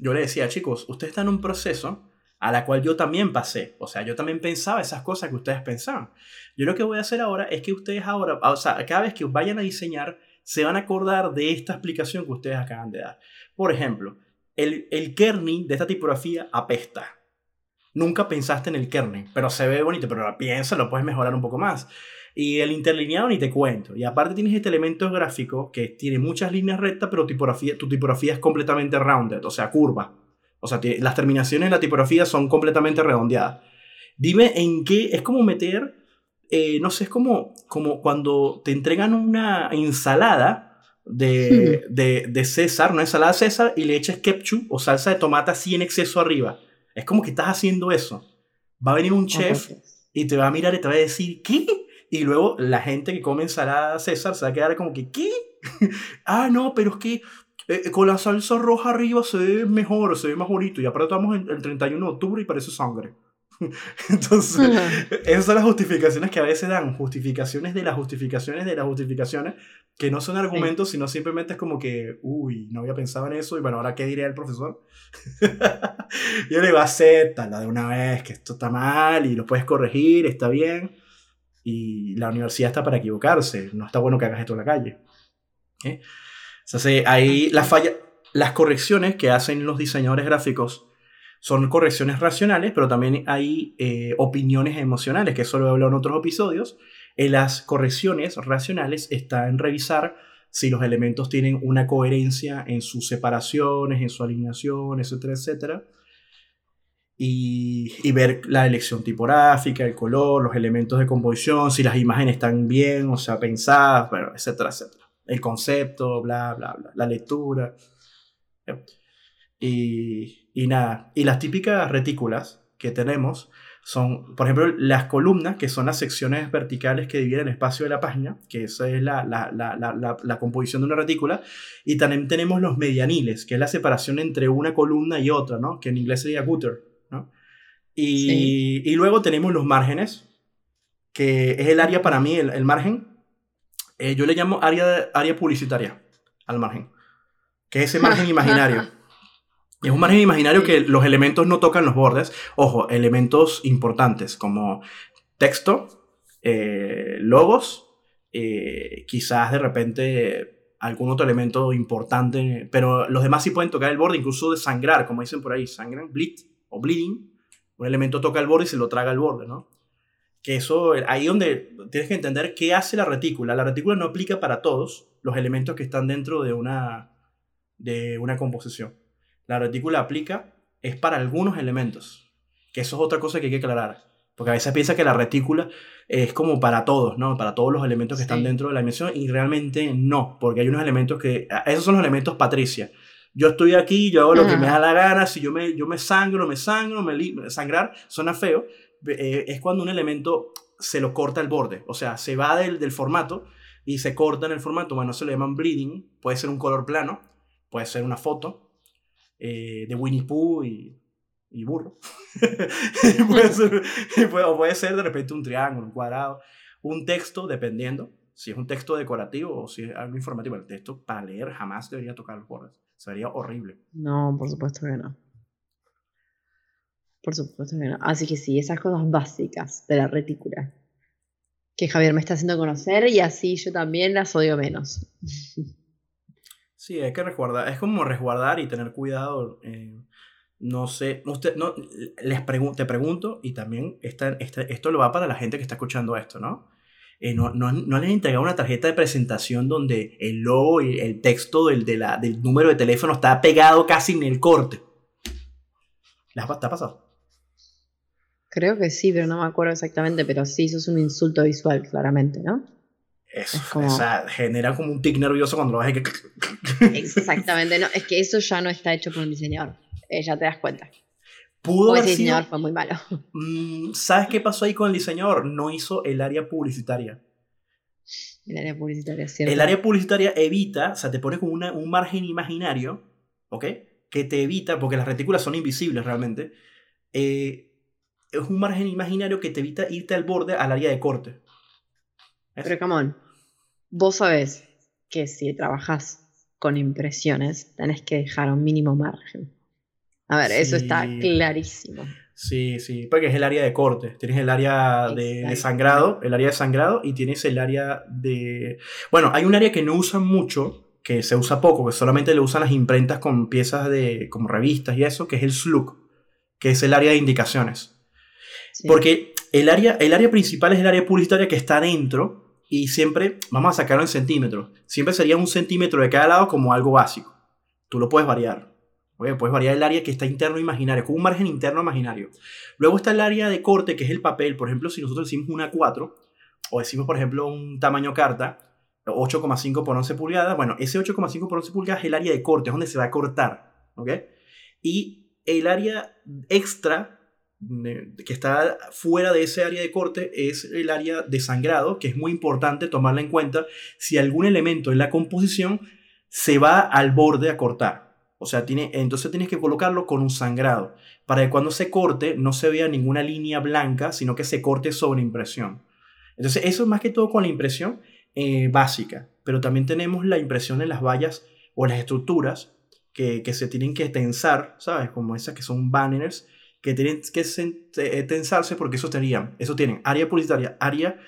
B: yo le decía, chicos, ustedes están en un proceso a la cual yo también pasé. O sea, yo también pensaba esas cosas que ustedes pensaban. Yo lo que voy a hacer ahora es que ustedes ahora, o sea, cada vez que vayan a diseñar, se van a acordar de esta explicación que ustedes acaban de dar. Por ejemplo, el, el kerning de esta tipografía apesta. Nunca pensaste en el kerning, pero se ve bonito, pero piensa, lo puedes mejorar un poco más. Y el interlineado ni te cuento. Y aparte tienes este elemento gráfico que tiene muchas líneas rectas, pero tipografía, tu tipografía es completamente rounded, o sea, curva. O sea, las terminaciones en la tipografía son completamente redondeadas. Dime en qué es como meter, eh, no sé, es como, como cuando te entregan una ensalada de, de, de, César, una ensalada César, y le echas ketchup o salsa de tomate así en exceso arriba. Es como que estás haciendo eso. Va a venir un chef y te va a mirar y te va a decir, ¿qué? Y luego la gente que come ensalada César se va a quedar como que, ¿qué? ah, no, pero es que eh, con la salsa roja arriba se ve mejor, se ve más bonito. Y aparte estamos en el 31 de octubre y parece sangre. Entonces, esas son las justificaciones que a veces dan, justificaciones de las justificaciones de las justificaciones, que no son argumentos, sino simplemente es como que, uy, no había pensado en eso, y bueno, ahora qué diría el profesor. Yo le digo, acéptala de una vez, que esto está mal y lo puedes corregir, está bien. Y la universidad está para equivocarse, no está bueno que hagas esto en la calle. ¿Eh? Entonces, ahí las, falla, las correcciones que hacen los diseñadores gráficos son correcciones racionales, pero también hay eh, opiniones emocionales, que eso lo he hablado en otros episodios. En las correcciones racionales está en revisar si los elementos tienen una coherencia en sus separaciones, en su alineación, etcétera, etcétera. Y, y, ver la elección tipográfica, el color, los elementos de composición, si las imágenes están bien, o sea, pensadas, bueno, etcétera, etcétera el concepto, bla, bla, bla, la lectura. Y, y nada, y las típicas retículas que tenemos son, por ejemplo, las columnas, que son las secciones verticales que dividen el espacio de la página, que esa es la, la, la, la, composición de una retícula, y también tenemos los medianiles, que es la separación entre una columna y otra, ¿no? que en inglés sería gutter. Y, y luego tenemos los márgenes, que es el área para mí, el, el margen, eh, yo le llamo área, área publicitaria al margen, que es ese margen imaginario. Es un margen imaginario que los elementos no tocan los bordes. Ojo, elementos importantes como texto, eh, logos, eh, quizás de repente algún otro elemento importante, pero los demás sí pueden tocar el borde, incluso de sangrar, como dicen por ahí, sangran, bleed o bleeding. Un elemento toca el borde y se lo traga el borde, ¿no? que eso, ahí donde tienes que entender qué hace la retícula. La retícula no aplica para todos los elementos que están dentro de una, de una composición. La retícula aplica es para algunos elementos, que eso es otra cosa que hay que aclarar. Porque a veces piensa que la retícula es como para todos, ¿no? Para todos los elementos que están dentro de la dimensión y realmente no, porque hay unos elementos que... Esos son los elementos patricia. Yo estoy aquí, yo hago lo que me da la gana, si yo me, yo me sangro, me sangro, me sangrar suena feo, eh, es cuando un elemento se lo corta el borde, o sea, se va del, del formato y se corta en el formato, bueno, se le llaman bleeding, puede ser un color plano, puede ser una foto eh, de Winnie Pooh y, y burro, puede ser, o puede ser de repente un triángulo, un cuadrado, un texto, dependiendo, si es un texto decorativo o si es algo informativo, el texto para leer jamás debería tocar los bordes, sería horrible.
A: No, por supuesto que no. Por supuesto que no. Así que sí, esas cosas básicas de la retícula que Javier me está haciendo conocer y así yo también las odio menos.
B: Sí, hay que resguardar, es como resguardar y tener cuidado. Eh, no sé, usted, no, les te pregunto y también esta, esto lo va para la gente que está escuchando esto, ¿no? Eh, no, no, no, les han entregado una tarjeta de presentación donde el logo y el texto del, de la, del número de teléfono está pegado casi en el corte. ¿Les ha, ¿Te ha pasado?
A: Creo que sí, pero no me acuerdo exactamente, pero sí, eso es un insulto visual, claramente, ¿no?
B: Eso, o sea, genera como un tic nervioso cuando lo ves que...
A: Exactamente, no, es que eso ya no está hecho por un diseñador, eh, ya te das cuenta. Pudo haber diseñador fue muy malo.
B: Mm, ¿Sabes qué pasó ahí con el diseñador? No hizo el área publicitaria.
A: El área publicitaria, cierto.
B: El área publicitaria evita, o sea, te pone como una, un margen imaginario, ¿ok? Que te evita, porque las retículas son invisibles realmente, eh, es un margen imaginario que te evita irte al borde al área de corte.
A: Pero, come vos sabés que si trabajas con impresiones, tenés que dejar un mínimo margen. A ver, eso está clarísimo.
B: Sí, sí, porque es el área de corte. Tienes el área de, sangrado, el área de sangrado y tienes el área de... Bueno, hay un área que no usan mucho, que se usa poco, que solamente le usan las imprentas con piezas de, como revistas y eso, que es el slug, que es el área de indicaciones. Porque el área, el área principal es el área publicitaria que está dentro y siempre, vamos a sacarlo en centímetros, siempre sería un centímetro de cada lado como algo básico. Tú lo puedes variar. Puedes variar el área que está interno imaginario, con un margen interno imaginario. Luego está el área de corte, que es el papel. Por ejemplo, si nosotros decimos una 4, o decimos, por ejemplo, un tamaño carta, 8,5 por 11 pulgadas, bueno, ese 8,5 por 11 pulgadas es el área de corte, es donde se va a cortar. ¿ok? Y el área extra que está fuera de ese área de corte es el área de sangrado, que es muy importante tomarla en cuenta si algún elemento en la composición se va al borde a cortar. O sea, tiene, entonces tienes que colocarlo con un sangrado, para que cuando se corte no se vea ninguna línea blanca, sino que se corte sobre impresión. Entonces, eso es más que todo con la impresión eh, básica, pero también tenemos la impresión en las vallas o las estructuras que, que se tienen que tensar, ¿sabes? Como esas que son banners, que tienen que eh, tensarse porque eso tenían, eso tienen área publicitaria, área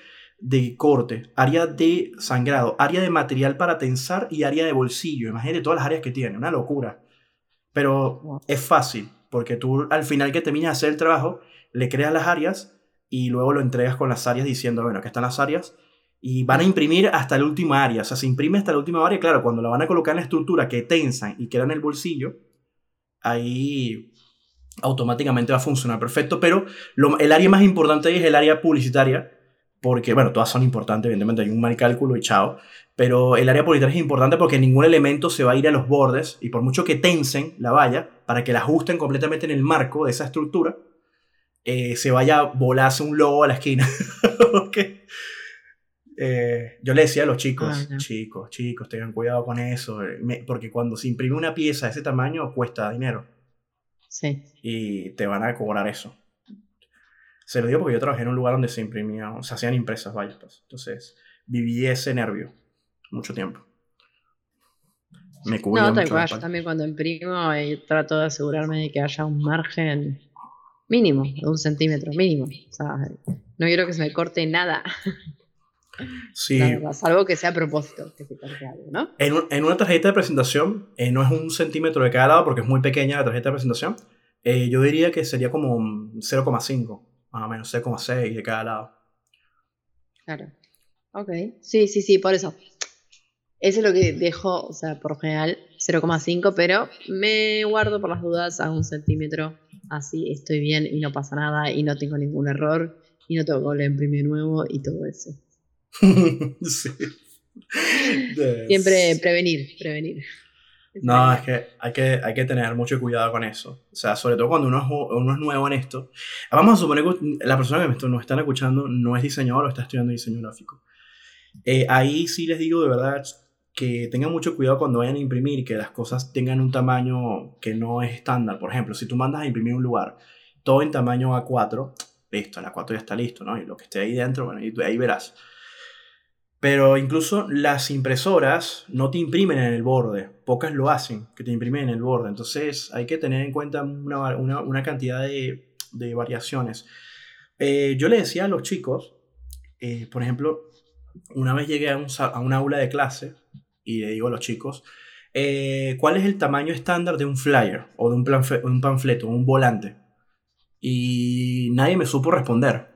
B: de corte, área de sangrado, área de material para tensar y área de bolsillo. Imagínate todas las áreas que tiene, una locura. Pero es fácil, porque tú al final que terminas de hacer el trabajo, le creas las áreas y luego lo entregas con las áreas diciendo, bueno, aquí están las áreas y van a imprimir hasta la última área. O sea, se imprime hasta la última área. Claro, cuando la van a colocar en la estructura que tensan y queda en el bolsillo, ahí automáticamente va a funcionar perfecto, pero el área más importante es el área publicitaria, porque, bueno, todas son importantes, evidentemente hay un mal cálculo y chao, pero el área publicitaria es importante porque ningún elemento se va a ir a los bordes y por mucho que tensen la valla, para que la ajusten completamente en el marco de esa estructura, eh, se vaya a volarse un logo a la esquina. Eh, yo le decía a los chicos, ah, chicos, chicos, tengan cuidado con eso, eh, porque cuando se imprime una pieza de ese tamaño cuesta dinero.
A: Sí.
B: Y te van a cobrar eso. Se lo digo porque yo trabajé en un lugar donde se imprimían, se hacían impresas vallas. Pues. Entonces, viví ese nervio mucho tiempo.
A: Me cubrí No, yo también cuando imprimo eh, trato de asegurarme de que haya un margen mínimo, de un centímetro mínimo. O sea, no quiero que se me corte nada.
B: Sí.
A: salvo que sea a propósito, que se corte algo, ¿no?
B: En, en una tarjeta de presentación, eh, no es un centímetro de cada lado porque es muy pequeña la tarjeta de presentación, eh, yo diría que sería como 0,5, más o menos, 0,6 de cada lado.
A: Claro. Ok. Sí, sí, sí, por eso. Eso es lo que dejo, o sea, por general 0,5, pero me guardo por las dudas a un centímetro. Así estoy bien y no pasa nada y no tengo ningún error y no tengo que volver a imprimir nuevo y todo eso. Siempre prevenir, prevenir.
B: No, es que hay, que hay que tener mucho cuidado con eso. O sea, sobre todo cuando uno es, uno es nuevo en esto. Vamos a suponer que la persona que nos está escuchando no es diseñador o está estudiando diseño gráfico. Eh, ahí sí les digo de verdad que tengan mucho cuidado cuando vayan a imprimir, que las cosas tengan un tamaño que no es estándar. Por ejemplo, si tú mandas a imprimir un lugar todo en tamaño A4, listo, el A4 ya está listo, ¿no? Y lo que esté ahí dentro, bueno, ahí verás. Pero incluso las impresoras no te imprimen en el borde, pocas lo hacen, que te imprimen en el borde. Entonces hay que tener en cuenta una, una, cantidad de, de variaciones. Eh, yo le decía a los chicos, eh, por ejemplo, una vez llegué a un, a un, aula de clase y le digo a los chicos, eh, ¿cuál es el tamaño estándar de un flyer o de un, un panfleto, un volante? Y nadie me supo responder.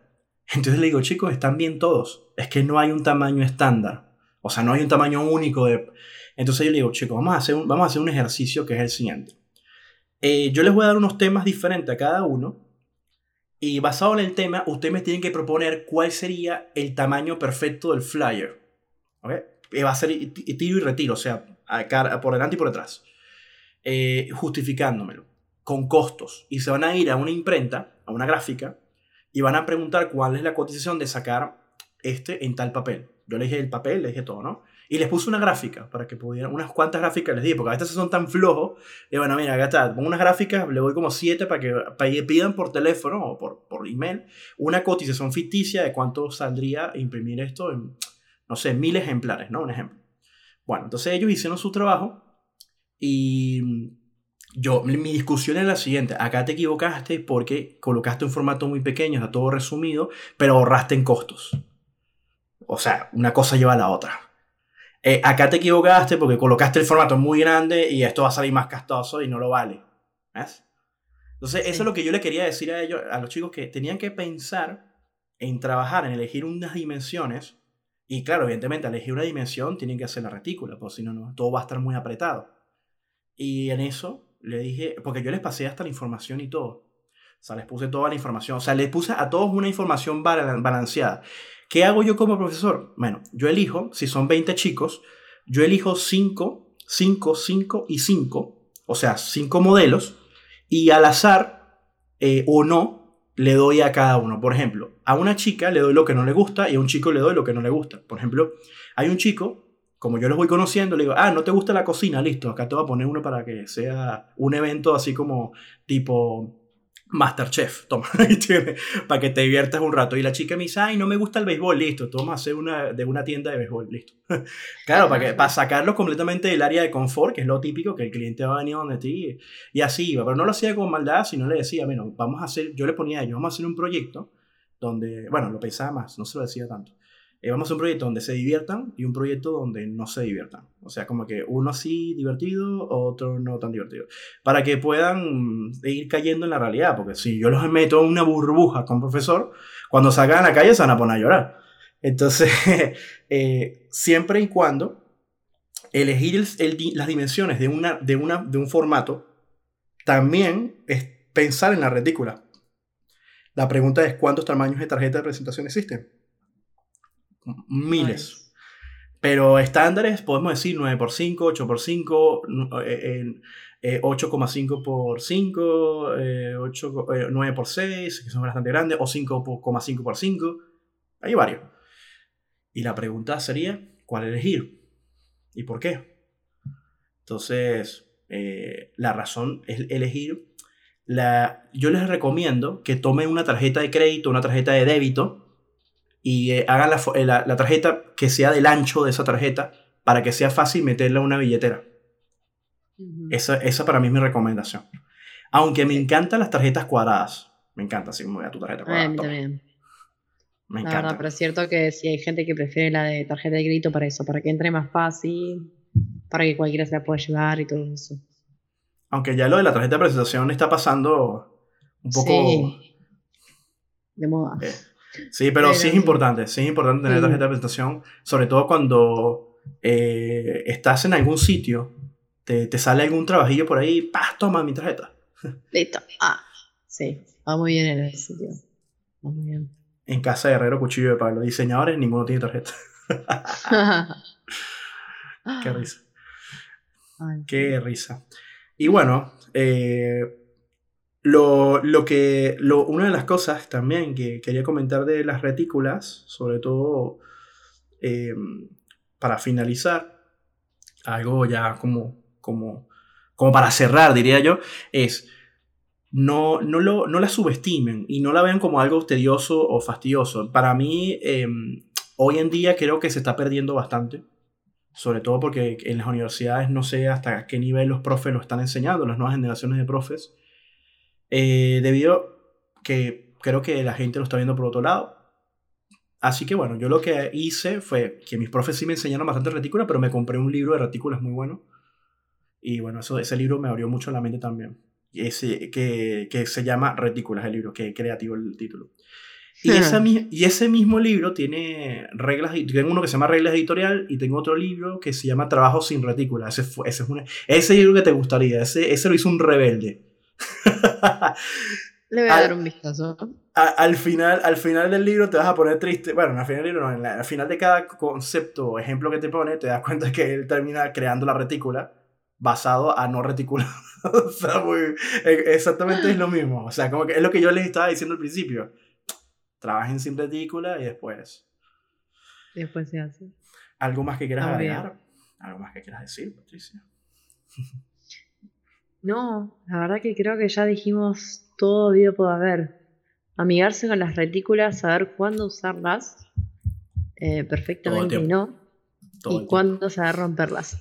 B: Entonces le digo, chicos, están bien todos. Es que no hay un tamaño estándar. O sea, no hay un tamaño único de... Entonces yo le digo, chicos, vamos a hacer un, vamos a hacer un ejercicio que es el siguiente. Eh, yo les voy a dar unos temas diferentes a cada uno. Y basado en el tema, ustedes me tienen que proponer cuál sería el tamaño perfecto del flyer. ¿Ok? Va a ser tiro y retiro, o sea, por delante y por detrás. Eh, justificándomelo. Con costos. Y se van a ir a una imprenta, a una gráfica, y van a preguntar cuál es la cotización de sacar este en tal papel. Yo le dije el papel, le dije todo, ¿no? Y les puse una gráfica para que pudieran, unas cuantas gráficas les dije, porque a veces son tan flojos. Y bueno, mira, acá está, pongo unas gráficas, le doy como siete para que, para que pidan por teléfono o por, por email una cotización ficticia de cuánto saldría imprimir esto en, no sé, mil ejemplares, ¿no? Un ejemplo. Bueno, entonces ellos hicieron su trabajo y yo, mi discusión es la siguiente, acá te equivocaste porque colocaste un formato muy pequeño, está todo resumido, pero ahorraste en costos. O sea, una cosa lleva a la otra. Eh, acá te equivocaste porque colocaste el formato muy grande y esto va a salir más castoso y no lo vale. ¿Ves? Entonces, eso es lo que yo le quería decir a ellos, a los chicos, que tenían que pensar en trabajar, en elegir unas dimensiones. Y claro, evidentemente, al elegir una dimensión tienen que hacer la retícula, porque si no, no, todo va a estar muy apretado. Y en eso le dije, porque yo les pasé hasta la información y todo. O sea, les puse toda la información. O sea, les puse a todos una información balanceada. ¿Qué hago yo como profesor? Bueno, yo elijo, si son 20 chicos, yo elijo 5, 5, 5 y 5. O sea, 5 modelos. Y al azar eh, o no, le doy a cada uno. Por ejemplo, a una chica le doy lo que no le gusta y a un chico le doy lo que no le gusta. Por ejemplo, hay un chico como yo los voy conociendo, le digo, ah, ¿no te gusta la cocina? Listo, acá te voy a poner uno para que sea un evento así como tipo Masterchef, toma, para que te diviertas un rato. Y la chica me dice, ay, no me gusta el béisbol, listo, toma hacer una, de una tienda de béisbol, listo. claro, para, que, para sacarlo completamente del área de confort, que es lo típico, que el cliente va a venir donde ti, y así iba. Pero no lo hacía con maldad, sino le decía, bueno, vamos a hacer, yo le ponía a ellos, vamos a hacer un proyecto donde, bueno, lo pensaba más, no se lo decía tanto eh, vamos a un proyecto donde se diviertan y un proyecto donde no se diviertan. O sea, como que uno así divertido, otro no tan divertido. Para que puedan ir cayendo en la realidad, porque si yo los meto en una burbuja con profesor, cuando salgan a la calle se van a poner a llorar. Entonces, eh, siempre y cuando elegir las dimensiones de, una, de, una, de un formato, también es pensar en la retícula. La pregunta es, ¿cuántos tamaños de tarjeta de presentación existen? Miles. Pero estándares podemos decir 9x5, 8x5, 8,5 por 5, 8, 9 por 6, que son bastante grandes, o 5,5 por 5. Hay varios. Y la pregunta sería, ¿cuál elegir? ¿Y por qué? Entonces, eh, la razón es elegir. La, yo les recomiendo que tomen una tarjeta de crédito, una tarjeta de débito, y eh, hagan eh, la, la, tarjeta que sea del ancho de esa tarjeta para que sea fácil meterla en una billetera. esa, esa, para mí es mi recomendación. Aunque me encantan las tarjetas cuadradas. Me encanta, así como a tu tarjeta cuadrada.
A: a mí también. Me encanta. Verdad, pero es cierto que si hay gente que prefiere la de tarjeta de crédito para eso, para que entre más fácil, para que cualquiera se la pueda llevar y todo eso.
B: Aunque ya lo de la tarjeta de presentación está pasando un poco... Sí.
A: De moda.
B: Eh, Sí, pero, sí es importante, sí es importante tener tarjeta de presentación, sobre todo cuando eh, estás en algún sitio, te, te, sale algún trabajillo por ahí, ¡pah! Toma mi tarjeta.
A: Listo. Ah, sí, va muy bien en ese sitio. Va muy bien.
B: En casa de Herrero, cuchillo de palo. Diseñadores, ninguno tiene tarjeta. Qué risa. Qué risa. Y bueno, eh, lo, lo que, lo, una de las cosas también que quería comentar de las retículas, sobre todo em, para finalizar, algo ya como, como, como para cerrar, diría yo, es no, no, lo, no la subestimen y no la vean como algo tedioso o fastidioso. Para mí, em, hoy en día creo que se está perdiendo bastante, sobre todo porque en las universidades no sé hasta qué nivel los profes lo están enseñando, las nuevas generaciones de profes, eh, debido que creo que la gente lo está viendo por otro lado. Así que bueno, yo lo que hice fue que mis profes sí me enseñaron bastante retícula, pero me compré un libro de retículas muy bueno. Y bueno, eso, ese libro me abrió mucho la mente también ese, que, que se llama Retículas, el libro, que creativo el título. Y, esa, y ese mismo libro tiene reglas, tengo uno que se llama Reglas Editorial y tengo otro libro que se llama Trabajo sin retícula. Ese, fue, ese, es una, ese libro que te gustaría, ese, ese lo hizo un rebelde.
A: Le voy a dar un vistazo.
B: al, final, al final del libro te vas a poner triste. Bueno, al final del libro no, al final de cada concepto o ejemplo que te pone, te das cuenta que él termina creando la retícula basado a no reticular. o sea, muy, e, exactamente es lo mismo. O sea, como que es lo que yo les estaba diciendo al principio. Trabajen sin retícula y después.
A: después se hace.
B: ¿Algo más que quieras agregar? ¿Algo más que quieras decir, Patricia?
A: No, la verdad que creo que ya dijimos todo video puede haber. Amigarse con las retículas, saber cuándo usarlas eh, perfectamente y no. y cuándo saber romperlas.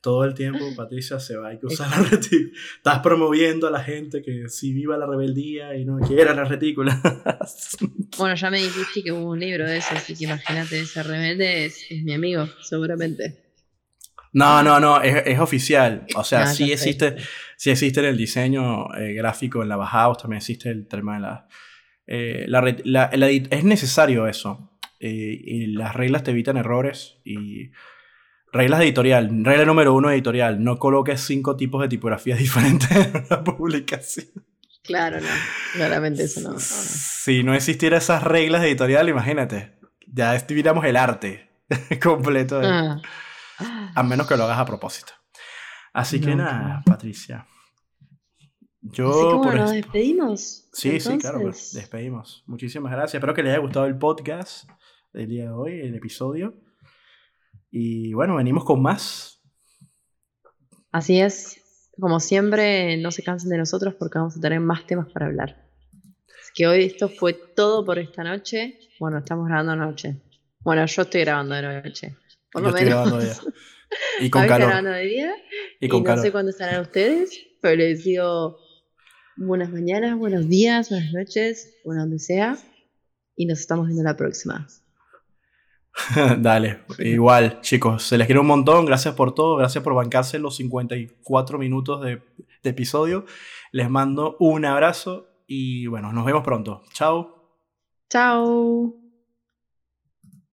B: todo el tiempo, Patricia, se va, hay que usar la retícula. Estás promoviendo a la gente que si viva la rebeldía y no quiera la retícula.
A: bueno, ya me dijiste que hubo un libro de eso, así que imagínate, ese rebelde es, mi amigo, seguramente.
B: No, no, no, es, oficial. O sea, ah, sí, existe, sí existe en el diseño eh, gráfico, en la bajada, también existe el tema de la... Eh, la, es necesario eso. Eh, y las reglas te evitan errores y Reglas de editorial. Regla número uno editorial. No coloques cinco tipos de tipografías diferentes en una publicación.
A: Claro, no. Claramente eso no,
B: Si no existiera esas reglas de editorial, imagínate. Ya estuviéramos el arte completo. Ah. A menos que lo hagas a propósito. Así que nada, Patricia.
A: Yo. Así nos despedimos.
B: Sí, sí, claro, pues, despedimos. Muchísimas gracias. Espero que les haya gustado el podcast del día de hoy, el episodio. Y bueno, venimos con más.
A: Así es. Como siempre, no se cansen de nosotros porque vamos a tener más temas para hablar. Así que hoy esto fue todo por esta noche. Bueno, estamos grabando noche. Bueno, yo estoy grabando de noche. Por lo menos. Grabando de día. Y con calor. grabando de día. Y, con no sé cuándo estarán ustedes, pero les digo buenas mañanas, buenos días, buenas noches, bueno, donde sea. Y nos estamos viendo la próxima.
B: Dale, igual, chicos, se les quiere un montón. Gracias por todo, gracias por bancarse los 54 minutos de, de episodio. Les mando un abrazo y bueno, nos vemos pronto. Chao.
A: Chao.